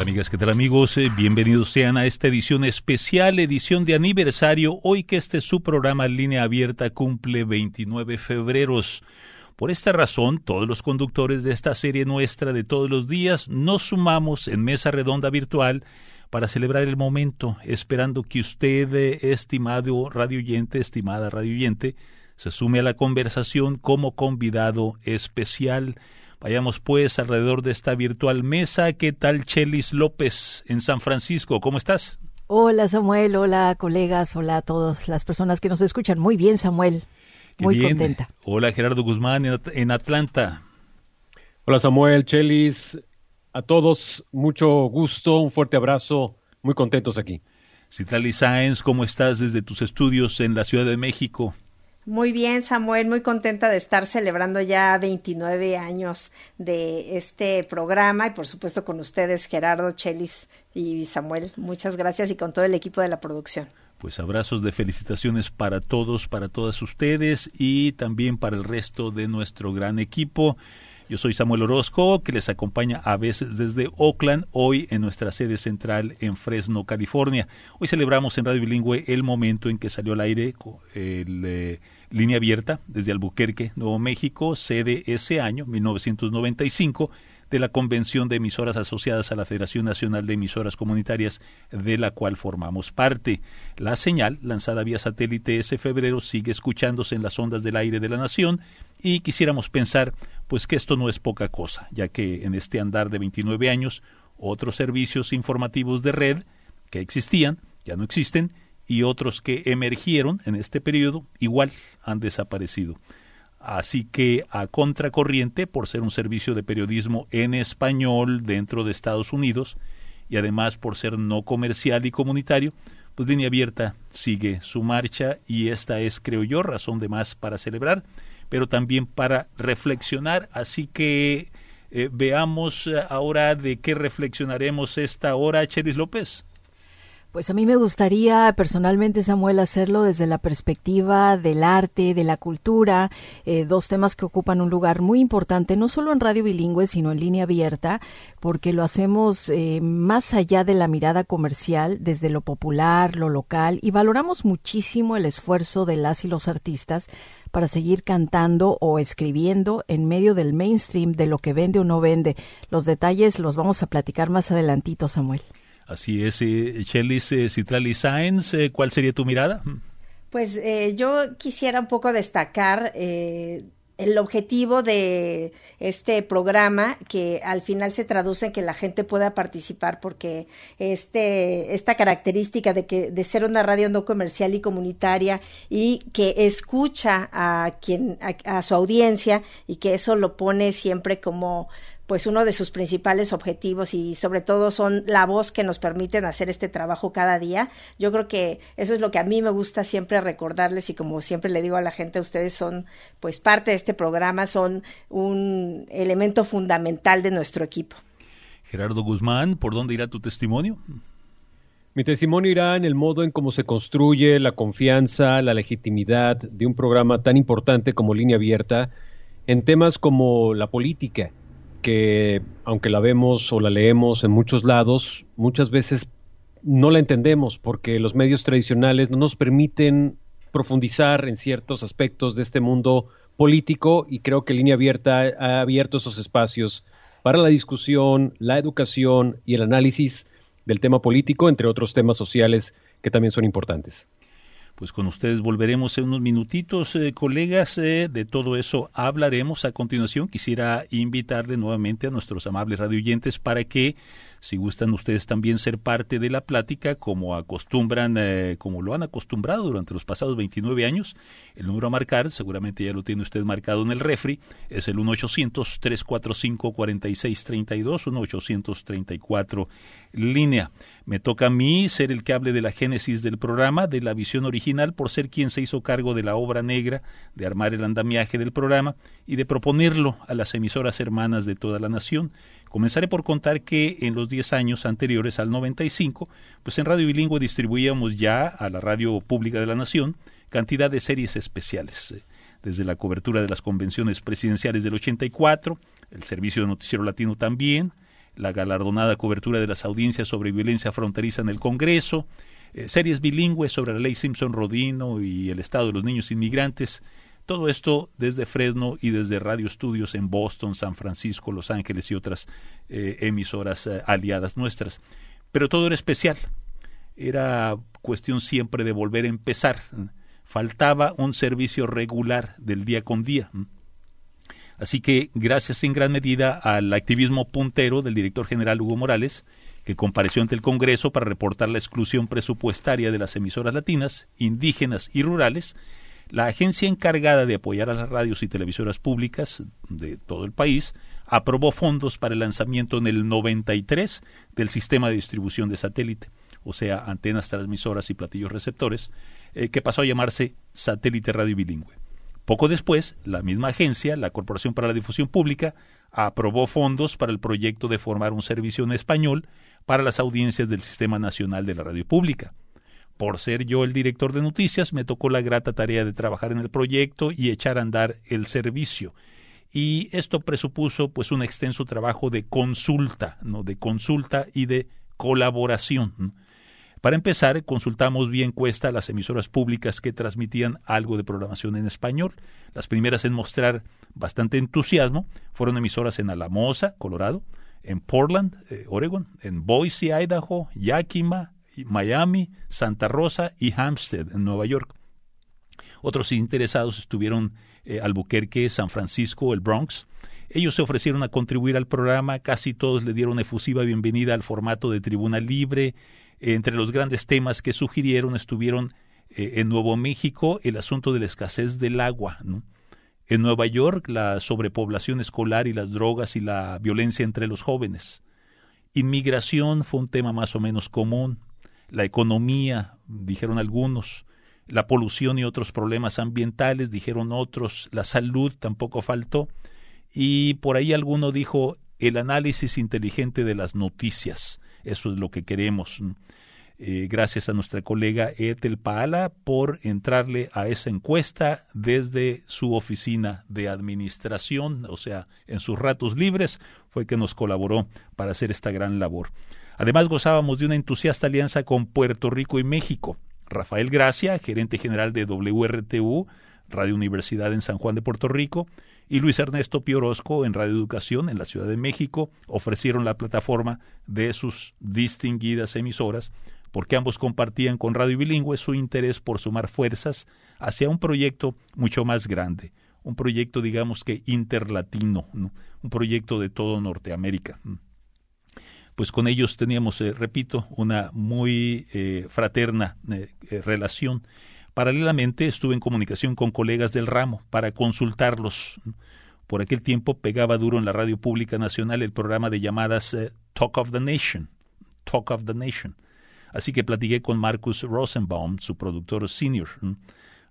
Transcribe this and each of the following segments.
Amigas? ¿Qué tal amigos? Eh, bienvenidos sean a esta edición especial, edición de aniversario, hoy que este es su programa Línea Abierta cumple 29 febreros. Por esta razón, todos los conductores de esta serie nuestra de todos los días nos sumamos en mesa redonda virtual para celebrar el momento, esperando que usted, eh, estimado radioyente, estimada radioyente, se sume a la conversación como convidado especial. Vayamos pues alrededor de esta virtual mesa. ¿Qué tal Chelis López en San Francisco? ¿Cómo estás? Hola Samuel, hola colegas, hola a todas las personas que nos escuchan. Muy bien Samuel, muy contenta. Hola Gerardo Guzmán en Atlanta. Hola Samuel, Chelis, a todos mucho gusto, un fuerte abrazo, muy contentos aquí. Citrali Sáenz, ¿cómo estás desde tus estudios en la Ciudad de México? Muy bien, Samuel, muy contenta de estar celebrando ya 29 años de este programa y por supuesto con ustedes, Gerardo, Chelis y Samuel. Muchas gracias y con todo el equipo de la producción. Pues abrazos de felicitaciones para todos, para todas ustedes y también para el resto de nuestro gran equipo. Yo soy Samuel Orozco, que les acompaña a veces desde Oakland, hoy en nuestra sede central en Fresno, California. Hoy celebramos en Radio Bilingüe el momento en que salió al aire el, eh, Línea Abierta desde Albuquerque, Nuevo México, sede ese año, 1995, de la Convención de Emisoras Asociadas a la Federación Nacional de Emisoras Comunitarias, de la cual formamos parte. La señal, lanzada vía satélite ese febrero, sigue escuchándose en las ondas del aire de la nación y quisiéramos pensar pues que esto no es poca cosa, ya que en este andar de 29 años, otros servicios informativos de red que existían ya no existen y otros que emergieron en este periodo igual han desaparecido. Así que a contracorriente, por ser un servicio de periodismo en español dentro de Estados Unidos y además por ser no comercial y comunitario, pues Línea Abierta sigue su marcha y esta es, creo yo, razón de más para celebrar, pero también para reflexionar. Así que eh, veamos ahora de qué reflexionaremos esta hora, Cheris López. Pues a mí me gustaría personalmente, Samuel, hacerlo desde la perspectiva del arte, de la cultura, eh, dos temas que ocupan un lugar muy importante, no solo en radio bilingüe, sino en línea abierta, porque lo hacemos eh, más allá de la mirada comercial, desde lo popular, lo local, y valoramos muchísimo el esfuerzo de las y los artistas para seguir cantando o escribiendo en medio del mainstream de lo que vende o no vende. Los detalles los vamos a platicar más adelantito, Samuel. Así es, eh, Chelis eh, Citrali Sáenz, eh, ¿cuál sería tu mirada? Pues eh, yo quisiera un poco destacar eh, el objetivo de este programa que al final se traduce en que la gente pueda participar porque este esta característica de que de ser una radio no comercial y comunitaria y que escucha a quien a, a su audiencia y que eso lo pone siempre como pues uno de sus principales objetivos y sobre todo son la voz que nos permiten hacer este trabajo cada día. Yo creo que eso es lo que a mí me gusta siempre recordarles y como siempre le digo a la gente, ustedes son pues parte de este programa, son un elemento fundamental de nuestro equipo. Gerardo Guzmán, ¿por dónde irá tu testimonio? Mi testimonio irá en el modo en cómo se construye la confianza, la legitimidad de un programa tan importante como Línea Abierta en temas como la política, que aunque la vemos o la leemos en muchos lados, muchas veces no la entendemos porque los medios tradicionales no nos permiten profundizar en ciertos aspectos de este mundo político y creo que Línea Abierta ha abierto esos espacios para la discusión, la educación y el análisis del tema político, entre otros temas sociales que también son importantes. Pues con ustedes volveremos en unos minutitos, eh, colegas. Eh, de todo eso hablaremos a continuación. Quisiera invitarle nuevamente a nuestros amables radioyentes para que, si gustan ustedes también ser parte de la plática, como acostumbran, eh, como lo han acostumbrado durante los pasados 29 años, el número a marcar, seguramente ya lo tiene usted marcado en el refri, es el 1-800-345-4632, 1-834 línea. Me toca a mí ser el que hable de la génesis del programa, de la visión original original por ser quien se hizo cargo de la obra negra, de armar el andamiaje del programa y de proponerlo a las emisoras hermanas de toda la nación. Comenzaré por contar que en los 10 años anteriores al 95, pues en Radio Bilingüe distribuíamos ya a la radio pública de la nación cantidad de series especiales, eh, desde la cobertura de las convenciones presidenciales del 84, el servicio de noticiero latino también, la galardonada cobertura de las audiencias sobre violencia fronteriza en el Congreso, eh, series bilingües sobre la ley Simpson-Rodino y el estado de los niños inmigrantes, todo esto desde Fresno y desde radio estudios en Boston, San Francisco, Los Ángeles y otras eh, emisoras eh, aliadas nuestras. Pero todo era especial. Era cuestión siempre de volver a empezar. Faltaba un servicio regular del día con día. Así que, gracias en gran medida al activismo puntero del director general Hugo Morales, que compareció ante el Congreso para reportar la exclusión presupuestaria de las emisoras latinas, indígenas y rurales, la agencia encargada de apoyar a las radios y televisoras públicas de todo el país aprobó fondos para el lanzamiento en el 93 del sistema de distribución de satélite, o sea, antenas transmisoras y platillos receptores, eh, que pasó a llamarse Satélite Radio Bilingüe. Poco después, la misma agencia, la Corporación para la Difusión Pública, aprobó fondos para el proyecto de formar un servicio en español para las audiencias del Sistema Nacional de la Radio Pública. Por ser yo el director de noticias, me tocó la grata tarea de trabajar en el proyecto y echar a andar el servicio. Y esto presupuso pues un extenso trabajo de consulta, ¿no? de consulta y de colaboración. Para empezar, consultamos bien cuesta las emisoras públicas que transmitían algo de programación en español. Las primeras en mostrar bastante entusiasmo fueron emisoras en Alamosa, Colorado, en Portland, eh, Oregon, en Boise, Idaho, Yakima, Miami, Santa Rosa y Hampstead, en Nueva York. Otros interesados estuvieron eh, Albuquerque, San Francisco, el Bronx. Ellos se ofrecieron a contribuir al programa, casi todos le dieron efusiva bienvenida al formato de tribuna libre, entre los grandes temas que sugirieron estuvieron eh, en Nuevo México el asunto de la escasez del agua, en Nueva York la sobrepoblación escolar y las drogas y la violencia entre los jóvenes. Inmigración fue un tema más o menos común, la economía, dijeron algunos, la polución y otros problemas ambientales, dijeron otros, la salud tampoco faltó, y por ahí alguno dijo el análisis inteligente de las noticias. Eso es lo que queremos. Eh, gracias a nuestra colega Ethel Paala por entrarle a esa encuesta desde su oficina de administración, o sea, en sus ratos libres, fue que nos colaboró para hacer esta gran labor. Además, gozábamos de una entusiasta alianza con Puerto Rico y México. Rafael Gracia, gerente general de WRTU, Radio Universidad en San Juan de Puerto Rico, y Luis Ernesto Piorosco en Radio Educación en la Ciudad de México ofrecieron la plataforma de sus distinguidas emisoras porque ambos compartían con Radio Bilingüe su interés por sumar fuerzas hacia un proyecto mucho más grande, un proyecto digamos que interlatino, un proyecto de todo Norteamérica. Pues con ellos teníamos, eh, repito, una muy eh, fraterna eh, relación Paralelamente estuve en comunicación con colegas del ramo para consultarlos. Por aquel tiempo pegaba duro en la radio pública nacional el programa de llamadas Talk of the Nation. Talk of the Nation. Así que platiqué con Marcus Rosenbaum, su productor senior.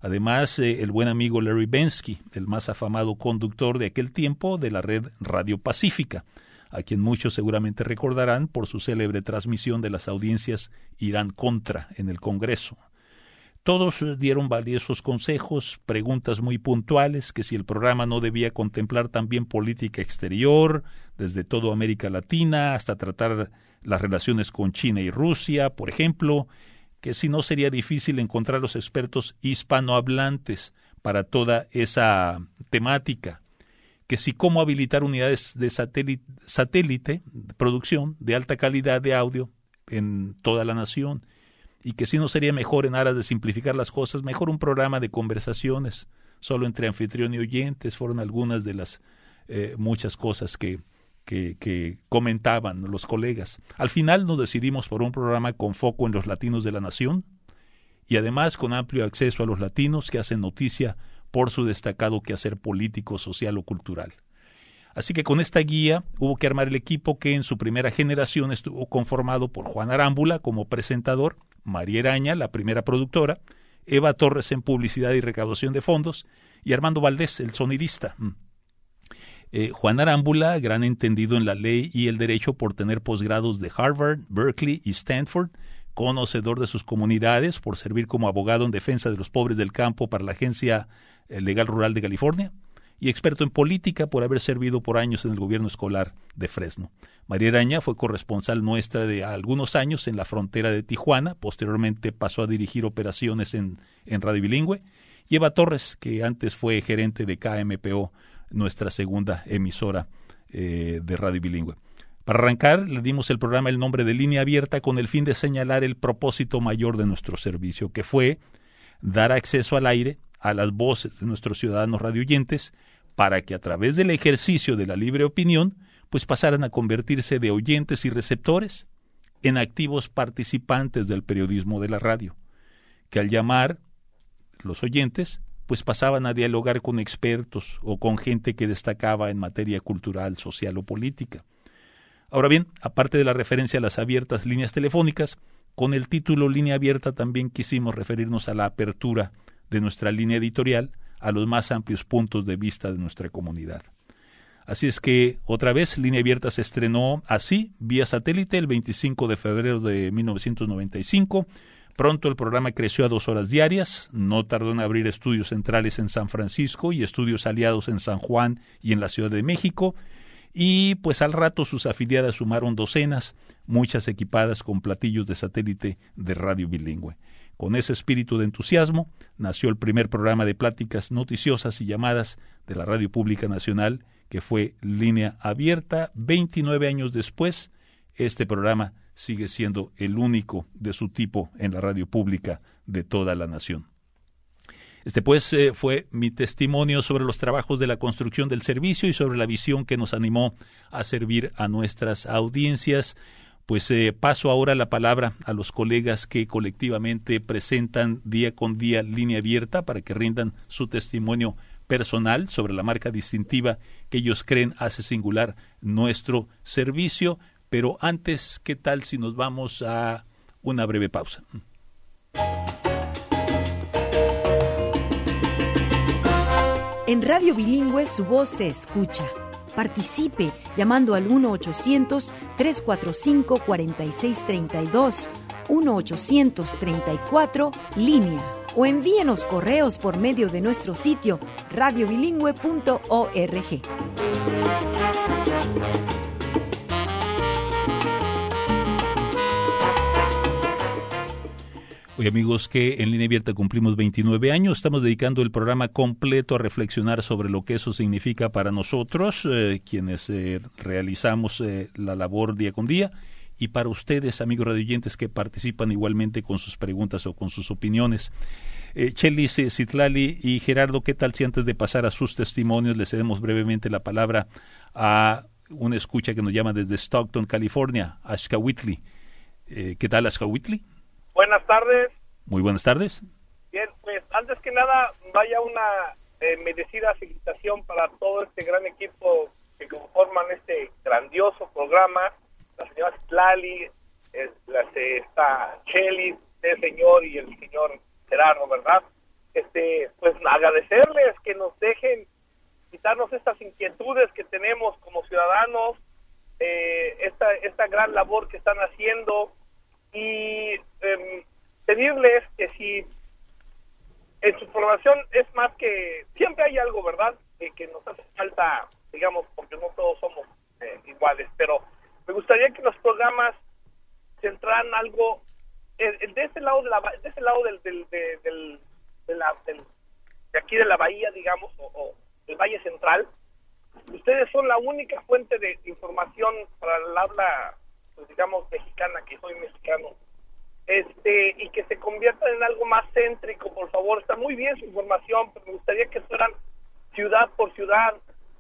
Además, el buen amigo Larry Bensky, el más afamado conductor de aquel tiempo de la red Radio Pacífica, a quien muchos seguramente recordarán por su célebre transmisión de las audiencias Irán contra en el Congreso. Todos dieron valiosos consejos, preguntas muy puntuales, que si el programa no debía contemplar también política exterior, desde toda América Latina hasta tratar las relaciones con China y Rusia, por ejemplo, que si no sería difícil encontrar los expertos hispanohablantes para toda esa temática, que si cómo habilitar unidades de satélite, producción de alta calidad de audio en toda la nación, y que si no sería mejor en aras de simplificar las cosas, mejor un programa de conversaciones, solo entre anfitrión y oyentes, fueron algunas de las eh, muchas cosas que, que, comentaban los colegas. Al final nos decidimos por un programa con foco en los latinos de la nación y además con amplio acceso a los latinos que hacen noticia por su destacado quehacer político, social o cultural. Así que con esta guía hubo que armar el equipo que en su primera generación estuvo conformado por Juan Arámbula como presentador, María Eraña, la primera productora, Eva Torres en publicidad y recaudación de fondos y Armando Valdés, el sonidista. Mm. Eh, Juan Arámbula, gran entendido en la ley y el derecho por tener posgrados de Harvard, Berkeley y Stanford, conocedor de sus comunidades por servir como abogado en defensa de los pobres del campo para la Agencia Legal Rural de California y experto en política por haber servido por años en el gobierno escolar de Fresno. María Araña fue corresponsal nuestra de algunos años en la frontera de Tijuana, posteriormente pasó a dirigir operaciones en, en Radio Bilingüe, y Eva Torres, que antes fue gerente de KMPO, nuestra segunda emisora eh, de Radio Bilingüe. Para arrancar, le dimos el programa el nombre de Línea Abierta con el fin de señalar el propósito mayor de nuestro servicio, que fue dar acceso al aire a las voces de nuestros ciudadanos radioyentes para que a través del ejercicio de la libre opinión, pues pasaran a convertirse de oyentes y receptores en activos participantes del periodismo de la radio, que al llamar los oyentes, pues pasaban a dialogar con expertos o con gente que destacaba en materia cultural, social o política. Ahora bien, aparte de la referencia a las abiertas líneas telefónicas, con el título Línea Abierta también quisimos referirnos a la apertura de nuestra línea editorial a los más amplios puntos de vista de nuestra comunidad. Así es que otra vez Línea Abierta se estrenó así, vía satélite, el 25 de febrero de 1995. Pronto el programa creció a dos horas diarias, no tardó en abrir estudios centrales en San Francisco y estudios aliados en San Juan y en la Ciudad de México, y pues al rato sus afiliadas sumaron docenas, muchas equipadas con platillos de satélite de radio bilingüe. Con ese espíritu de entusiasmo nació el primer programa de pláticas noticiosas y llamadas de la Radio Pública Nacional, que fue Línea Abierta. 29 años después, este programa sigue siendo el único de su tipo en la radio pública de toda la nación. Este pues eh, fue mi testimonio sobre los trabajos de la construcción del servicio y sobre la visión que nos animó a servir a nuestras audiencias. Pues eh, paso ahora la palabra a los colegas que colectivamente presentan día con día línea abierta para que rindan su testimonio personal sobre la marca distintiva que ellos creen hace singular nuestro servicio. Pero antes, ¿qué tal si nos vamos a una breve pausa? En Radio Bilingüe su voz se escucha. Participe llamando al 1-800-345-4632, 1-800-34 línea o envíenos correos por medio de nuestro sitio radiobilingüe.org. Hoy amigos que en línea abierta cumplimos 29 años, estamos dedicando el programa completo a reflexionar sobre lo que eso significa para nosotros, eh, quienes eh, realizamos eh, la labor día con día, y para ustedes, amigos radioyentes que participan igualmente con sus preguntas o con sus opiniones. Chelis, Citlali y Gerardo, ¿qué tal si antes de pasar a sus testimonios le cedemos brevemente la palabra a una escucha que nos llama desde Stockton, California, Ashka Whitley? ¿Qué tal, Ashka Whitley? Buenas tardes. Muy buenas tardes. Bien, pues antes que nada, vaya una eh, merecida felicitación para todo este gran equipo que conforman este grandioso programa, la señora Tlali, la, está Cheli, el señor y el señor Gerardo, ¿verdad? Este, pues agradecerles que nos dejen quitarnos estas inquietudes que tenemos como ciudadanos, eh, esta, esta gran labor que están haciendo, y eh, pedirles que si en su programación es más que siempre hay algo, ¿verdad? que nos hace falta, digamos, porque no todos somos eh, iguales, pero me gustaría que los programas centraran algo de ese lado de, la, de ese lado del, del, del, de, la, de aquí de la bahía, digamos, o, o el Valle Central. Ustedes son la única fuente de información para el habla pues, digamos, mexicana, que soy mexicano, este, y que se conviertan en algo más céntrico, por favor. Está muy bien su información, pero me gustaría que fueran ciudad por ciudad.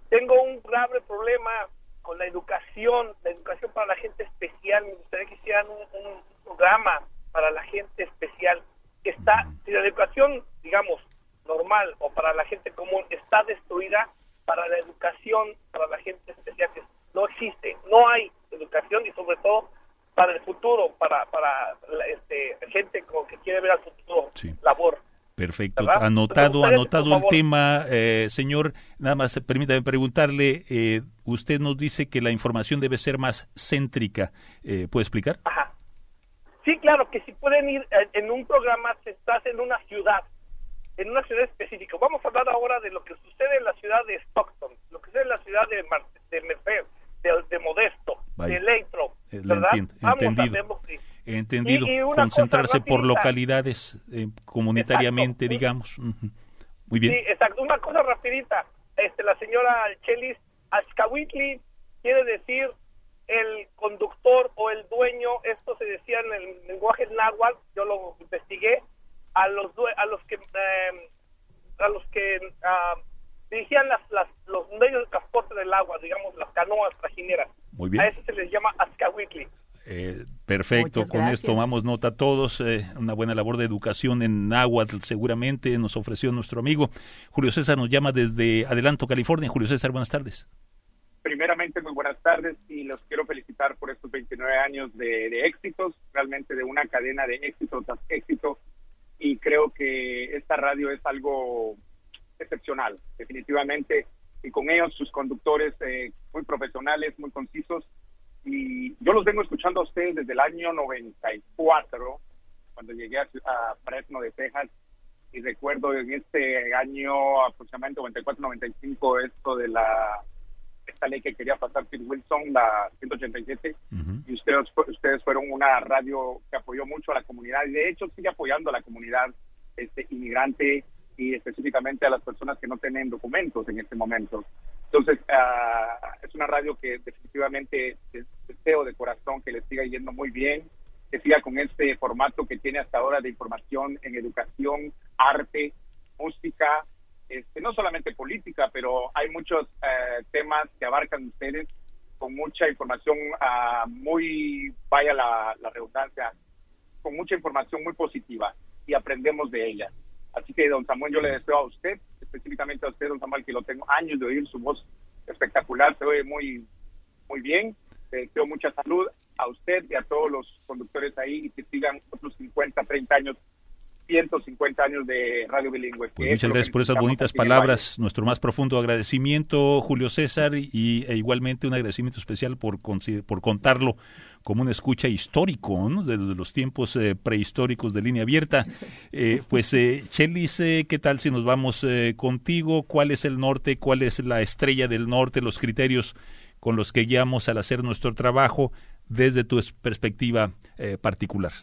Tengo un grave problema con la educación, la educación para la gente especial. Me gustaría que hicieran un, programa para la gente especial. Está, si la educación, digamos, normal o para la gente común está destruida, para la educación, para la gente especial, no existe, no hay educación y sobre todo para el futuro, para, para este, gente que quiere ver Perfecto, anotado, anotado el tema, eh, señor. Nada más permítame preguntarle, eh, usted nos dice que la información debe ser más céntrica. Eh, ¿Puede explicar? Ajá. Sí, claro, que si pueden ir en un programa, si estás en una ciudad, en una ciudad específica. Vamos a hablar ahora de lo que sucede en la ciudad de Stockton, lo que sucede en la ciudad de, de de, Modesto, de Leitro, ¿verdad? Vamos entendido. Concentrarse por localidades eh, comunitariamente, digamos. Muy bien. Sí, exacto. Una cosa rapidita. Este, la señora Chelis, Ashkawitli quiere decir el conductor o el dueño, esto se decía en el lenguaje náhuatl, yo lo investigué, a los a los que eh, a los que ah, dirigían las, las, los medios de transporte del agua, digamos las canoas trajineras. Muy bien. A eso se les llama Azcahuitli. Eh, perfecto, con esto tomamos nota todos. Eh, una buena labor de educación en náhuatl seguramente nos ofreció nuestro amigo. Julio César nos llama desde Adelanto, California. Julio César, buenas tardes. Primeramente, muy buenas tardes y los quiero felicitar por estos 29 años de, de éxitos, realmente de una cadena de éxito tras éxito. Y creo que esta radio es algo excepcional, definitivamente. Y con ellos, sus conductores eh, muy profesionales, muy concisos y yo los vengo escuchando a ustedes desde el año 94, cuando llegué a, Fresno de Texas, y recuerdo en este año aproximadamente 94-95 esto de la esta ley que quería pasar Phil Wilson, la 187, y ustedes, ustedes fueron una radio que apoyó mucho a la comunidad y de hecho sigue apoyando a la comunidad este inmigrante y específicamente a las personas que no tienen documentos en este momento. Entonces, uh, es una radio que definitivamente deseo de corazón que le siga yendo muy bien, que siga con este formato que tiene hasta ahora de información en educación, arte, música, este, no solamente política, pero hay muchos uh, temas que abarcan ustedes con mucha información uh, muy, vaya la, redundancia, con mucha información muy positiva y aprendemos de ella. Así que, don Samuel, yo le deseo a usted específicamente a usted, don Samuel, que lo tengo años de oír su voz espectacular, se oye muy, muy bien. deseo mucha salud a usted y a todos los conductores ahí y que sigan otros 50, 30 años 150 años de radio bilingüe. Pues muchas gracias por esas bonitas palabras. Nuestro más profundo agradecimiento, Julio César, y e igualmente un agradecimiento especial por, por contarlo como un escucha histórico, desde los tiempos eh, prehistóricos de línea abierta. Eh, pues, eh, Chelis, ¿qué tal si nos vamos contigo? ¿Cuál es el norte? ¿Cuál es la estrella del norte? Los criterios con los que guiamos al hacer nuestro trabajo desde tu perspectiva particular.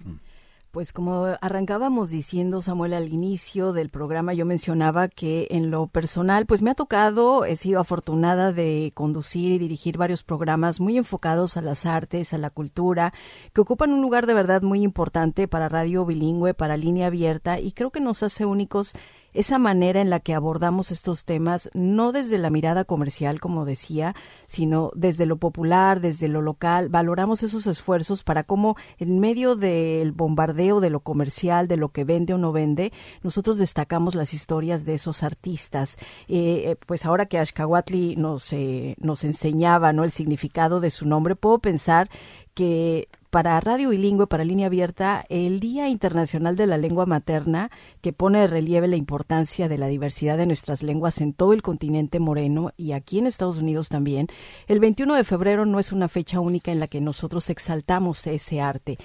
Pues como arrancábamos diciendo, Samuel, al inicio del programa, yo mencionaba que en lo personal, pues me ha tocado, he sido afortunada de conducir y dirigir varios programas muy enfocados a las artes, a la cultura, que ocupan un lugar de verdad muy importante para radio bilingüe, para línea abierta, y creo que nos hace únicos esa manera en la que abordamos estos temas, no desde la mirada comercial, como decía, sino desde lo popular, desde lo local, valoramos esos esfuerzos para cómo en medio del bombardeo de lo comercial, de lo que vende o no vende, nosotros destacamos las historias de esos artistas. Eh, eh, pues ahora que Ashkawatli nos, eh, nos enseñaba ¿no? el significado de su nombre, puedo pensar que para Radio Bilingüe, para Línea Abierta, el Día Internacional de la Lengua Materna, que pone de relieve la importancia de la diversidad de nuestras lenguas en todo el continente moreno y aquí en Estados Unidos también. El 21 de febrero no es una fecha única en la que nosotros exaltamos ese arte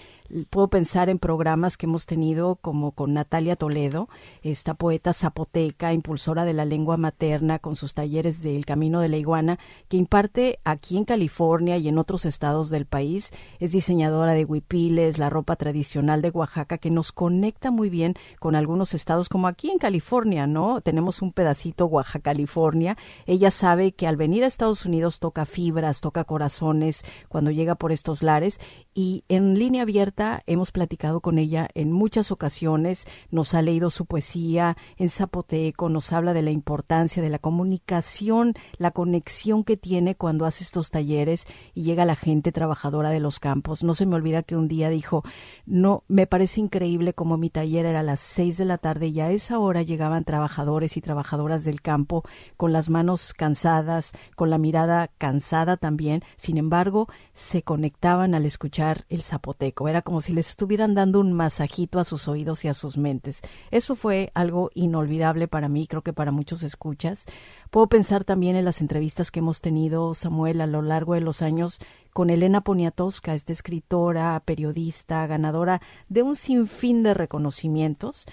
puedo pensar en programas que hemos tenido como con Natalia Toledo, esta poeta zapoteca, impulsora de la lengua materna con sus talleres del Camino de la Iguana, que imparte aquí en California y en otros estados del país. Es diseñadora de huipiles, la ropa tradicional de Oaxaca, que nos conecta muy bien con algunos estados, como aquí en California, ¿no? Tenemos un pedacito Oaxaca, California. Ella sabe que al venir a Estados Unidos toca fibras, toca corazones cuando llega por estos lares y en línea abierta hemos platicado con ella en muchas ocasiones, nos ha leído su poesía en zapoteco, nos habla de la importancia de la comunicación, la conexión que tiene cuando hace estos talleres y llega la gente trabajadora de los campos. No se me olvida que un día dijo, no, me parece increíble como mi taller era a las seis de la tarde y a esa hora llegaban trabajadores y trabajadoras del campo con las manos cansadas, con la mirada cansada también, sin embargo, se conectaban al escuchar el zapoteco. Era como como si les estuvieran dando un masajito a sus oídos y a sus mentes. Eso fue algo inolvidable para mí, creo que para muchos escuchas. Puedo pensar también en las entrevistas que hemos tenido, Samuel, a lo largo de los años con Elena Poniatowska, esta escritora, periodista, ganadora de un sinfín de reconocimientos.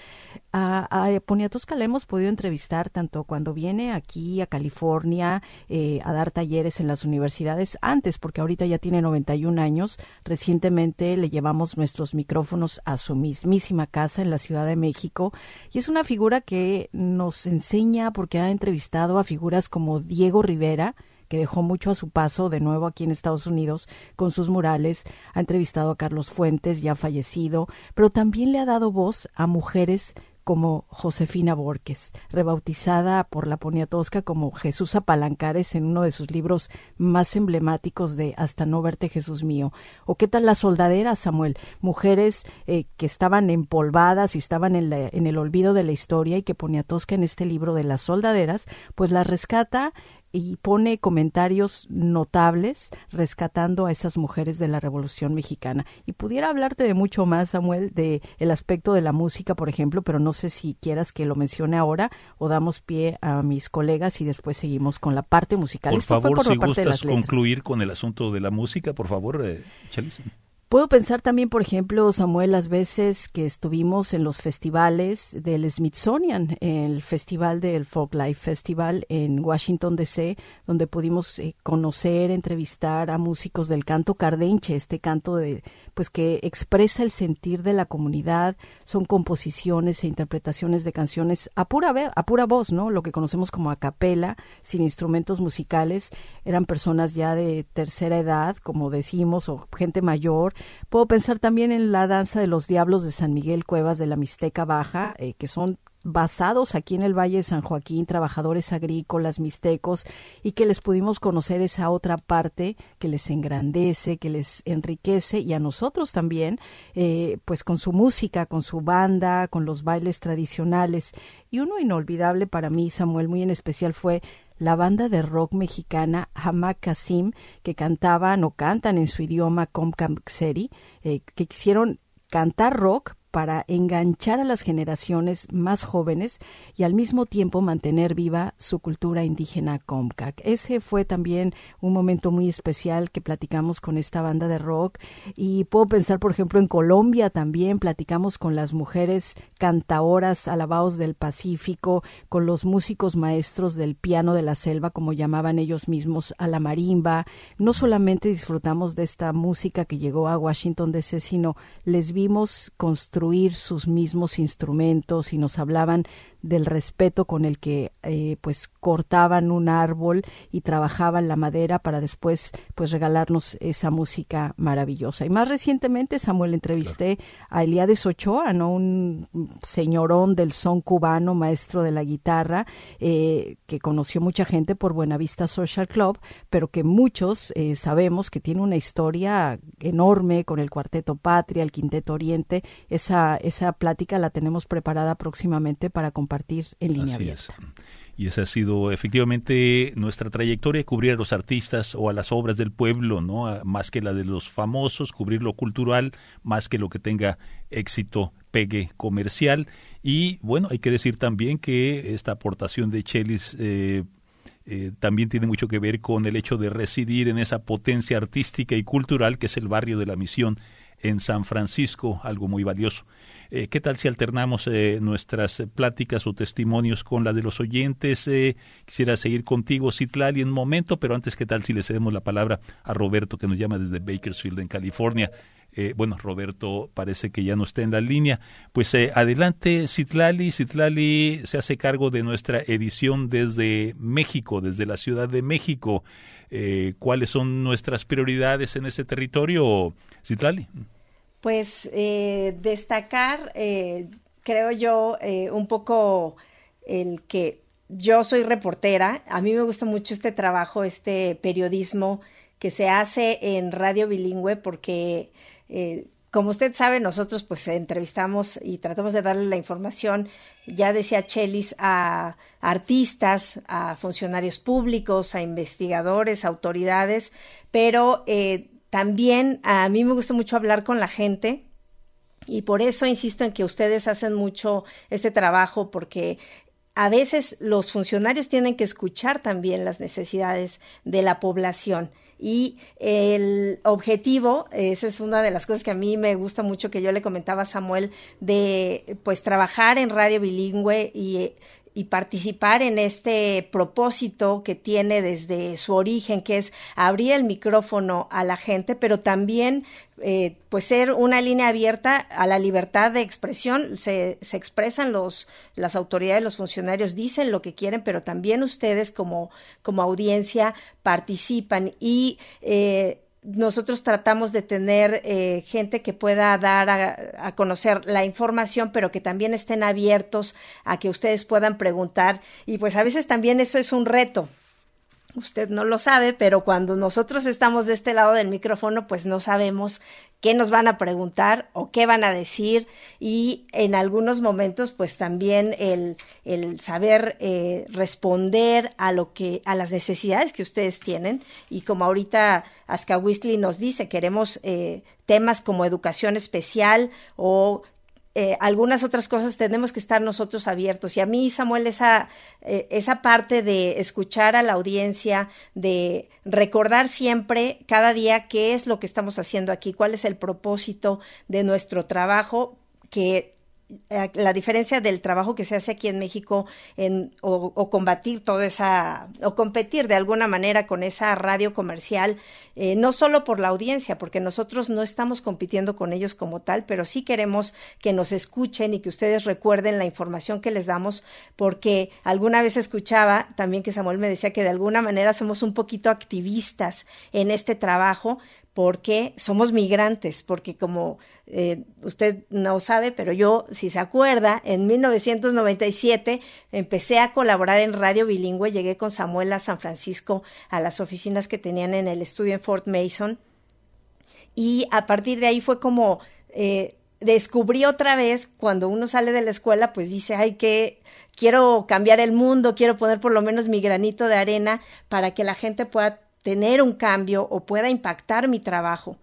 A, Poniatowska la hemos podido entrevistar tanto cuando viene aquí a California eh, a dar talleres en las universidades antes, porque ahorita ya tiene 91 años. Recientemente le llevamos nuestros micrófonos a su mismísima casa en la Ciudad de México y es una figura que nos enseña porque ha entrevistado a figuras como Diego Rivera, que dejó mucho a su paso de nuevo aquí en Estados Unidos con sus murales, ha entrevistado a Carlos Fuentes, ya fallecido, pero también le ha dado voz a mujeres como Josefina Borges, rebautizada por la Poniatowska como Jesús Apalancares en uno de sus libros más emblemáticos de Hasta no verte Jesús mío. ¿O qué tal las soldaderas, Samuel? Mujeres eh, que estaban empolvadas y estaban en, en, el olvido de la historia y que Poniatowska en este libro de las soldaderas, pues las rescata y pone comentarios notables rescatando a esas mujeres de la Revolución Mexicana. Y pudiera hablarte de mucho más, Samuel, de el aspecto de la música, por ejemplo, pero no sé si quieras que lo mencione ahora o damos pie a mis colegas y después seguimos con la parte musical. Por favor, si gustas concluir con el asunto de la música, por favor, eh, Puedo pensar también, por ejemplo, Samuel, las veces que estuvimos en los festivales del Smithsonian, el festival del Folk Life Festival en Washington, D.C., donde pudimos eh, conocer, entrevistar a músicos del canto cardenche, este canto de pues que expresa el sentir de la comunidad, son composiciones e interpretaciones de canciones a pura, a pura voz, ¿no? Lo que conocemos como a capela, sin instrumentos musicales, eran personas ya de tercera edad, como decimos, o gente mayor. Puedo pensar también en la danza de los diablos de San Miguel Cuevas de la Mixteca Baja, eh, que son basados aquí en el Valle de San Joaquín, trabajadores agrícolas, mixtecos, y que les pudimos conocer esa otra parte que les engrandece, que les enriquece, y a nosotros también, eh, pues con su música, con su banda, con los bailes tradicionales. Y uno inolvidable para mí, Samuel, muy en especial, fue la banda de rock mexicana Hamak Kasim, que cantaban o cantan en su idioma Comcamxeri, eh, que quisieron cantar rock, para enganchar a las generaciones más jóvenes y al mismo tiempo mantener viva su cultura indígena Comcac. Ese fue también un momento muy especial que platicamos con esta banda de rock y puedo pensar, por ejemplo, en Colombia también platicamos con las mujeres cantaoras alabados del Pacífico, con los músicos maestros del piano de la selva, como llamaban ellos mismos, a la marimba. No solamente disfrutamos de esta música que llegó a Washington DC, sino les vimos construir sus mismos instrumentos y nos hablaban del respeto con el que eh, pues cortaban un árbol y trabajaban la madera para después pues regalarnos esa música maravillosa. Y más recientemente, Samuel, entrevisté a Eliades Ochoa, ¿no? un señorón del son cubano, maestro de la guitarra, eh, que conoció mucha gente por Buenavista Social Club, pero que muchos eh, sabemos que tiene una historia enorme con el Cuarteto Patria, el Quinteto Oriente. Esa, esa plática la tenemos preparada próximamente para compartir en línea abierta. Y esa ha sido efectivamente nuestra trayectoria, cubrir a los artistas o a las obras del pueblo, ¿no? más que la de los famosos, cubrir lo cultural, más que lo que tenga éxito, pegue comercial. Y bueno, hay que decir también que esta aportación de Chelis eh, eh, también tiene mucho que ver con el hecho de residir en esa potencia artística y cultural que es el barrio de la misión en San Francisco, algo muy valioso. Eh, ¿Qué tal si alternamos eh, nuestras pláticas o testimonios con la de los oyentes? Eh, quisiera seguir contigo, Citlali, en un momento, pero antes, ¿qué tal si le cedemos la palabra a Roberto, que nos llama desde Bakersfield, en California? Bueno, Roberto parece que ya no está en la línea. Pues adelante, Citlali. Citlali se hace cargo de nuestra edición desde México, desde la Ciudad de México. ¿Cuáles son nuestras prioridades en ese territorio, Citlali? Pues eh, destacar, eh, creo yo, eh, un poco el que yo soy reportera, a mí me gusta mucho este trabajo, este periodismo que se hace en radio bilingüe porque como usted sabe, nosotros pues entrevistamos y tratamos de darle la información, ya decía Chelis, a artistas, a funcionarios públicos, a investigadores, a autoridades, pero también a mí me gusta mucho hablar con la gente. Y por eso insisto en que ustedes hacen mucho este trabajo, porque a veces los funcionarios tienen que escuchar también las necesidades de la población. Y el objetivo, esa es una de las cosas que a mí me gusta mucho que yo le comentaba a Samuel, de pues trabajar en radio bilingüe y y participar en este propósito que tiene desde su origen, que es abrir el micrófono a la gente, pero también eh, pues ser una línea abierta a la libertad de expresión. Se, se, expresan los, las autoridades, los funcionarios dicen lo que quieren, pero también ustedes como, como audiencia participan y eh, nosotros tratamos de tener eh, gente que pueda dar a, conocer la información, pero que también estén abiertos a que ustedes puedan preguntar. Y pues a veces también eso es un reto. Usted no lo sabe, pero cuando nosotros estamos de este lado del micrófono, pues no sabemos qué nos van a preguntar o qué van a decir. Y en algunos momentos pues también el, el saber eh, responder a lo que a las necesidades que ustedes tienen. Y como ahorita Aska Weasley nos dice queremos eh, temas como educación especial o eh, algunas otras cosas tenemos que estar nosotros abiertos. Y a mí, Samuel, esa, eh, esa parte de escuchar a la audiencia, de recordar siempre, cada día, qué es lo que estamos haciendo aquí, cuál es el propósito de nuestro trabajo, que la diferencia del trabajo que se hace aquí en México en, o, combatir toda esa, o competir de alguna manera con esa radio comercial, eh, no solo por la audiencia, porque nosotros no estamos compitiendo con ellos como tal, pero sí queremos que nos escuchen y que ustedes recuerden la información que les damos, porque alguna vez escuchaba también que Samuel me decía que de alguna manera somos un poquito activistas en este trabajo, porque somos migrantes, porque como eh, usted no sabe, pero yo, si se acuerda, en 1997 empecé a colaborar en radio bilingüe, llegué con Samuel a San Francisco a las oficinas que tenían en el estudio en Fort Mason y a partir de ahí fue como eh, descubrí otra vez cuando uno sale de la escuela, pues dice, ay, que quiero cambiar el mundo, quiero poner por lo menos mi granito de arena para que la gente pueda tener un cambio o pueda impactar mi trabajo.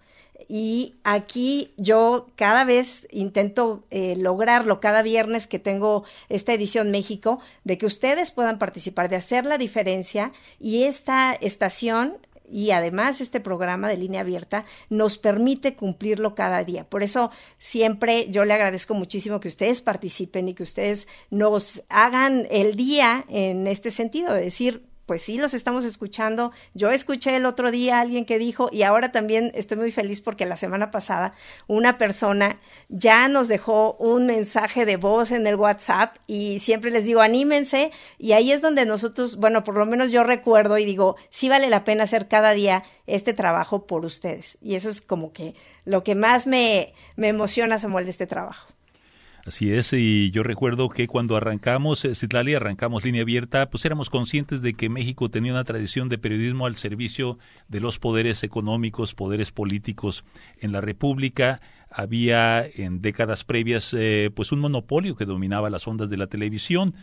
Y aquí yo cada vez intento eh, lograrlo, cada viernes que tengo esta edición México, de que ustedes puedan participar, de hacer la diferencia y esta estación y además este programa de línea abierta nos permite cumplirlo cada día. Por eso siempre yo le agradezco muchísimo que ustedes participen y que ustedes nos hagan el día en este sentido, de decir, pues sí, los estamos escuchando. Yo escuché el otro día a alguien que dijo, y ahora también estoy muy feliz porque la semana pasada una persona ya nos dejó un mensaje de voz en el WhatsApp y siempre les digo, anímense. Y ahí es donde nosotros, bueno, por lo menos yo recuerdo y digo, sí vale la pena hacer cada día este trabajo por ustedes. Y eso es como que lo que más me, me emociona, Samuel, de este trabajo. Así es, y yo recuerdo que cuando arrancamos eh, Citlali, arrancamos línea abierta, pues éramos conscientes de que México tenía una tradición de periodismo al servicio de los poderes económicos, poderes políticos en la República. Había en décadas previas eh, pues un monopolio que dominaba las ondas de la televisión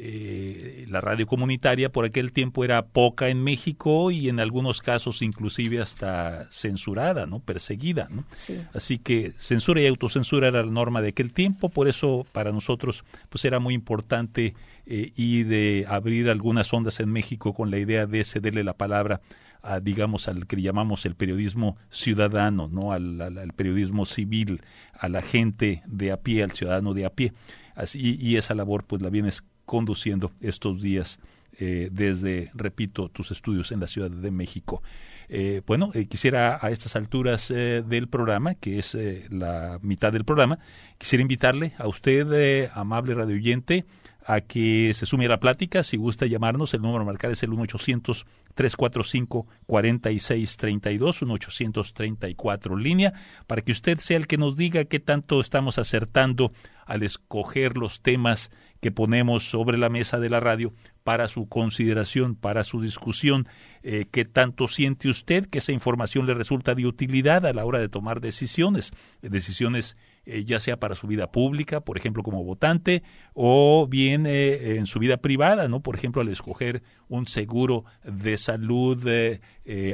eh, la radio comunitaria por aquel tiempo era poca en México y en algunos casos inclusive hasta censurada, ¿no? perseguida. ¿no? Así que censura y autocensura era la norma de aquel tiempo, por eso para nosotros pues era muy importante eh, ir de abrir algunas ondas en México con la idea de cederle la palabra a, digamos, al que llamamos el periodismo ciudadano, ¿no? Al, al, periodismo civil, a la gente de a pie, al ciudadano de a pie. Así, y esa labor pues la vienes conduciendo estos días eh, desde, repito, tus estudios en la Ciudad de México. Eh, bueno, eh, quisiera a estas alturas del programa, que es la mitad del programa, quisiera invitarle a usted, amable radioyente, a que se sume a la plática. Si gusta llamarnos, el número a marcar es el 1-800-345-4632, 1-834 línea, para que usted sea el que nos diga qué tanto estamos acertando al escoger los temas que ponemos sobre la mesa de la radio para su consideración, para su discusión. Eh, ¿Qué tanto siente usted que esa información le resulta de utilidad a la hora de tomar decisiones? Decisiones eh, ya sea para su vida pública, por ejemplo, como votante, o bien eh, en su vida privada, ¿no? Por ejemplo, al escoger un seguro de salud eh,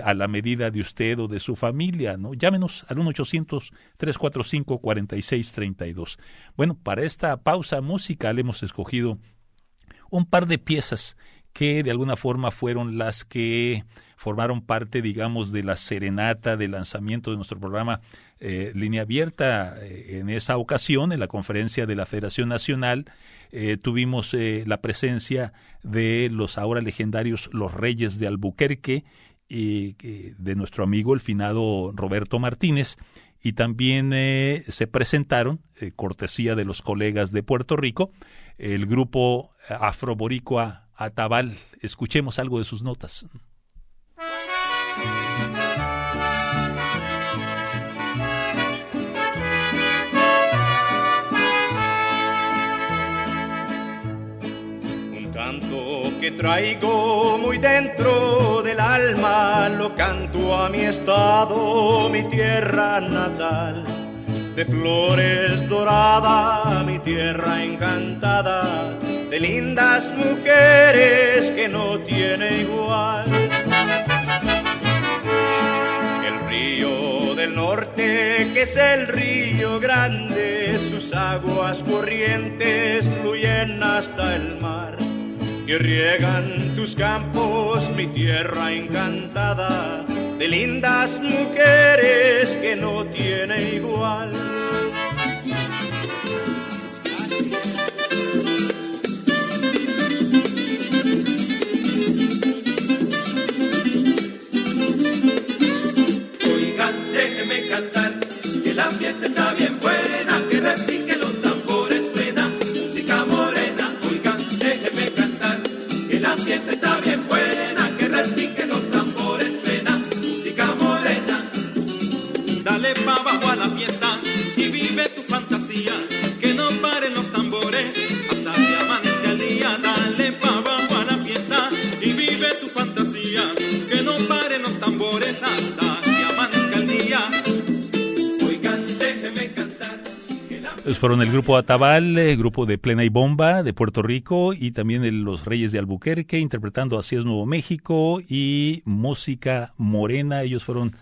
a la medida de usted o de su familia, ¿no? Llámenos al 1-800-345-4632. Bueno, para esta pausa musical hemos escogido un par de piezas que de alguna forma fueron las que formaron parte, digamos, de la serenata de lanzamiento de nuestro programa eh, Línea Abierta. Eh, en esa ocasión, en la conferencia de la Federación Nacional, eh, tuvimos la presencia de los ahora legendarios Los Reyes de Albuquerque, y de nuestro amigo el finado Roberto Martínez, y también se presentaron, cortesía de los colegas de Puerto Rico, el grupo afroboricua Atabal. Escuchemos algo de sus notas. Que traigo muy dentro del alma, lo canto a mi estado, mi tierra natal. De flores dorada, mi tierra encantada, de lindas mujeres que no tiene igual del norte, que es el río grande, sus aguas corrientes fluyen hasta el mar, que riegan tus campos, mi tierra encantada, de lindas mujeres que no tiene igual. Fueron el grupo Atabal, el grupo de Plena y Bomba de Puerto Rico y también los Reyes de Albuquerque interpretando Así es Nuevo México y Música Morena. Ellos fueron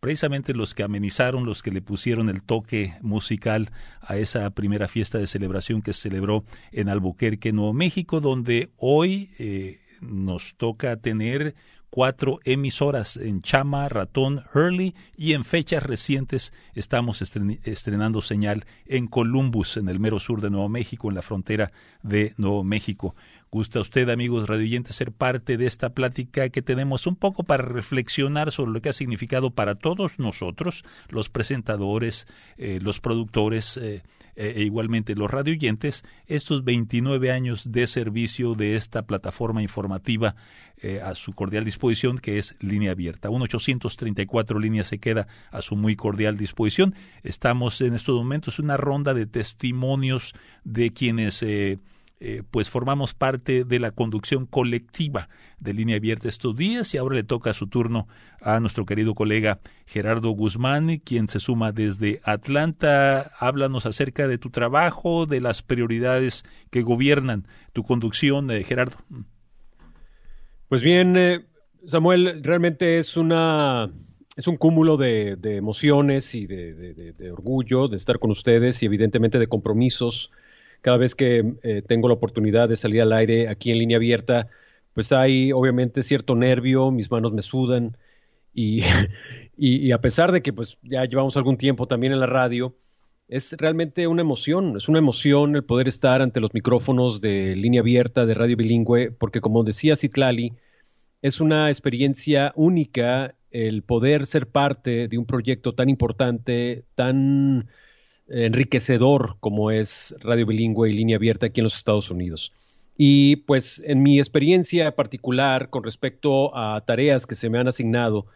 precisamente los que amenizaron, los que le pusieron el toque musical a esa primera fiesta de celebración que se celebró en Albuquerque, Nuevo México, donde hoy eh, nos toca tener cuatro emisoras en Chama, Ratón, Hurley y en fechas recientes estamos estrenando señal en Columbus, en el mero sur de Nuevo México, en la frontera de Nuevo México. ¿Gusta usted, amigos radioyentes, ser parte de esta plática que tenemos un poco para reflexionar sobre lo que ha significado para todos nosotros, los presentadores, eh, los productores, eh, e igualmente los radioyentes, estos 29 años de servicio de esta plataforma informativa eh, a su cordial disposición, que es línea abierta. Un 834 líneas se queda a su muy cordial disposición. Estamos en estos momentos en una ronda de testimonios de quienes eh, eh, pues formamos parte de la conducción colectiva de Línea Abierta estos días y ahora le toca su turno a nuestro querido colega Gerardo Guzmán, quien se suma desde Atlanta. Háblanos acerca de tu trabajo, de las prioridades que gobiernan tu conducción, eh, Gerardo. Pues bien, eh, Samuel, realmente es una es un cúmulo de, emociones y de, de, orgullo de estar con ustedes y evidentemente de compromisos cada vez que eh, tengo la oportunidad de salir al aire aquí en línea abierta, pues hay obviamente cierto nervio, mis manos me sudan y, y, a pesar de que pues ya llevamos algún tiempo también en la radio, es realmente una emoción, es una emoción el poder estar ante los micrófonos de línea abierta, de radio bilingüe, porque como decía Citlali, es una experiencia única el poder ser parte de un proyecto tan importante, tan enriquecedor como es Radio Bilingüe y Línea Abierta aquí en los Estados Unidos. Y pues en mi experiencia particular con respecto a tareas que se me han asignado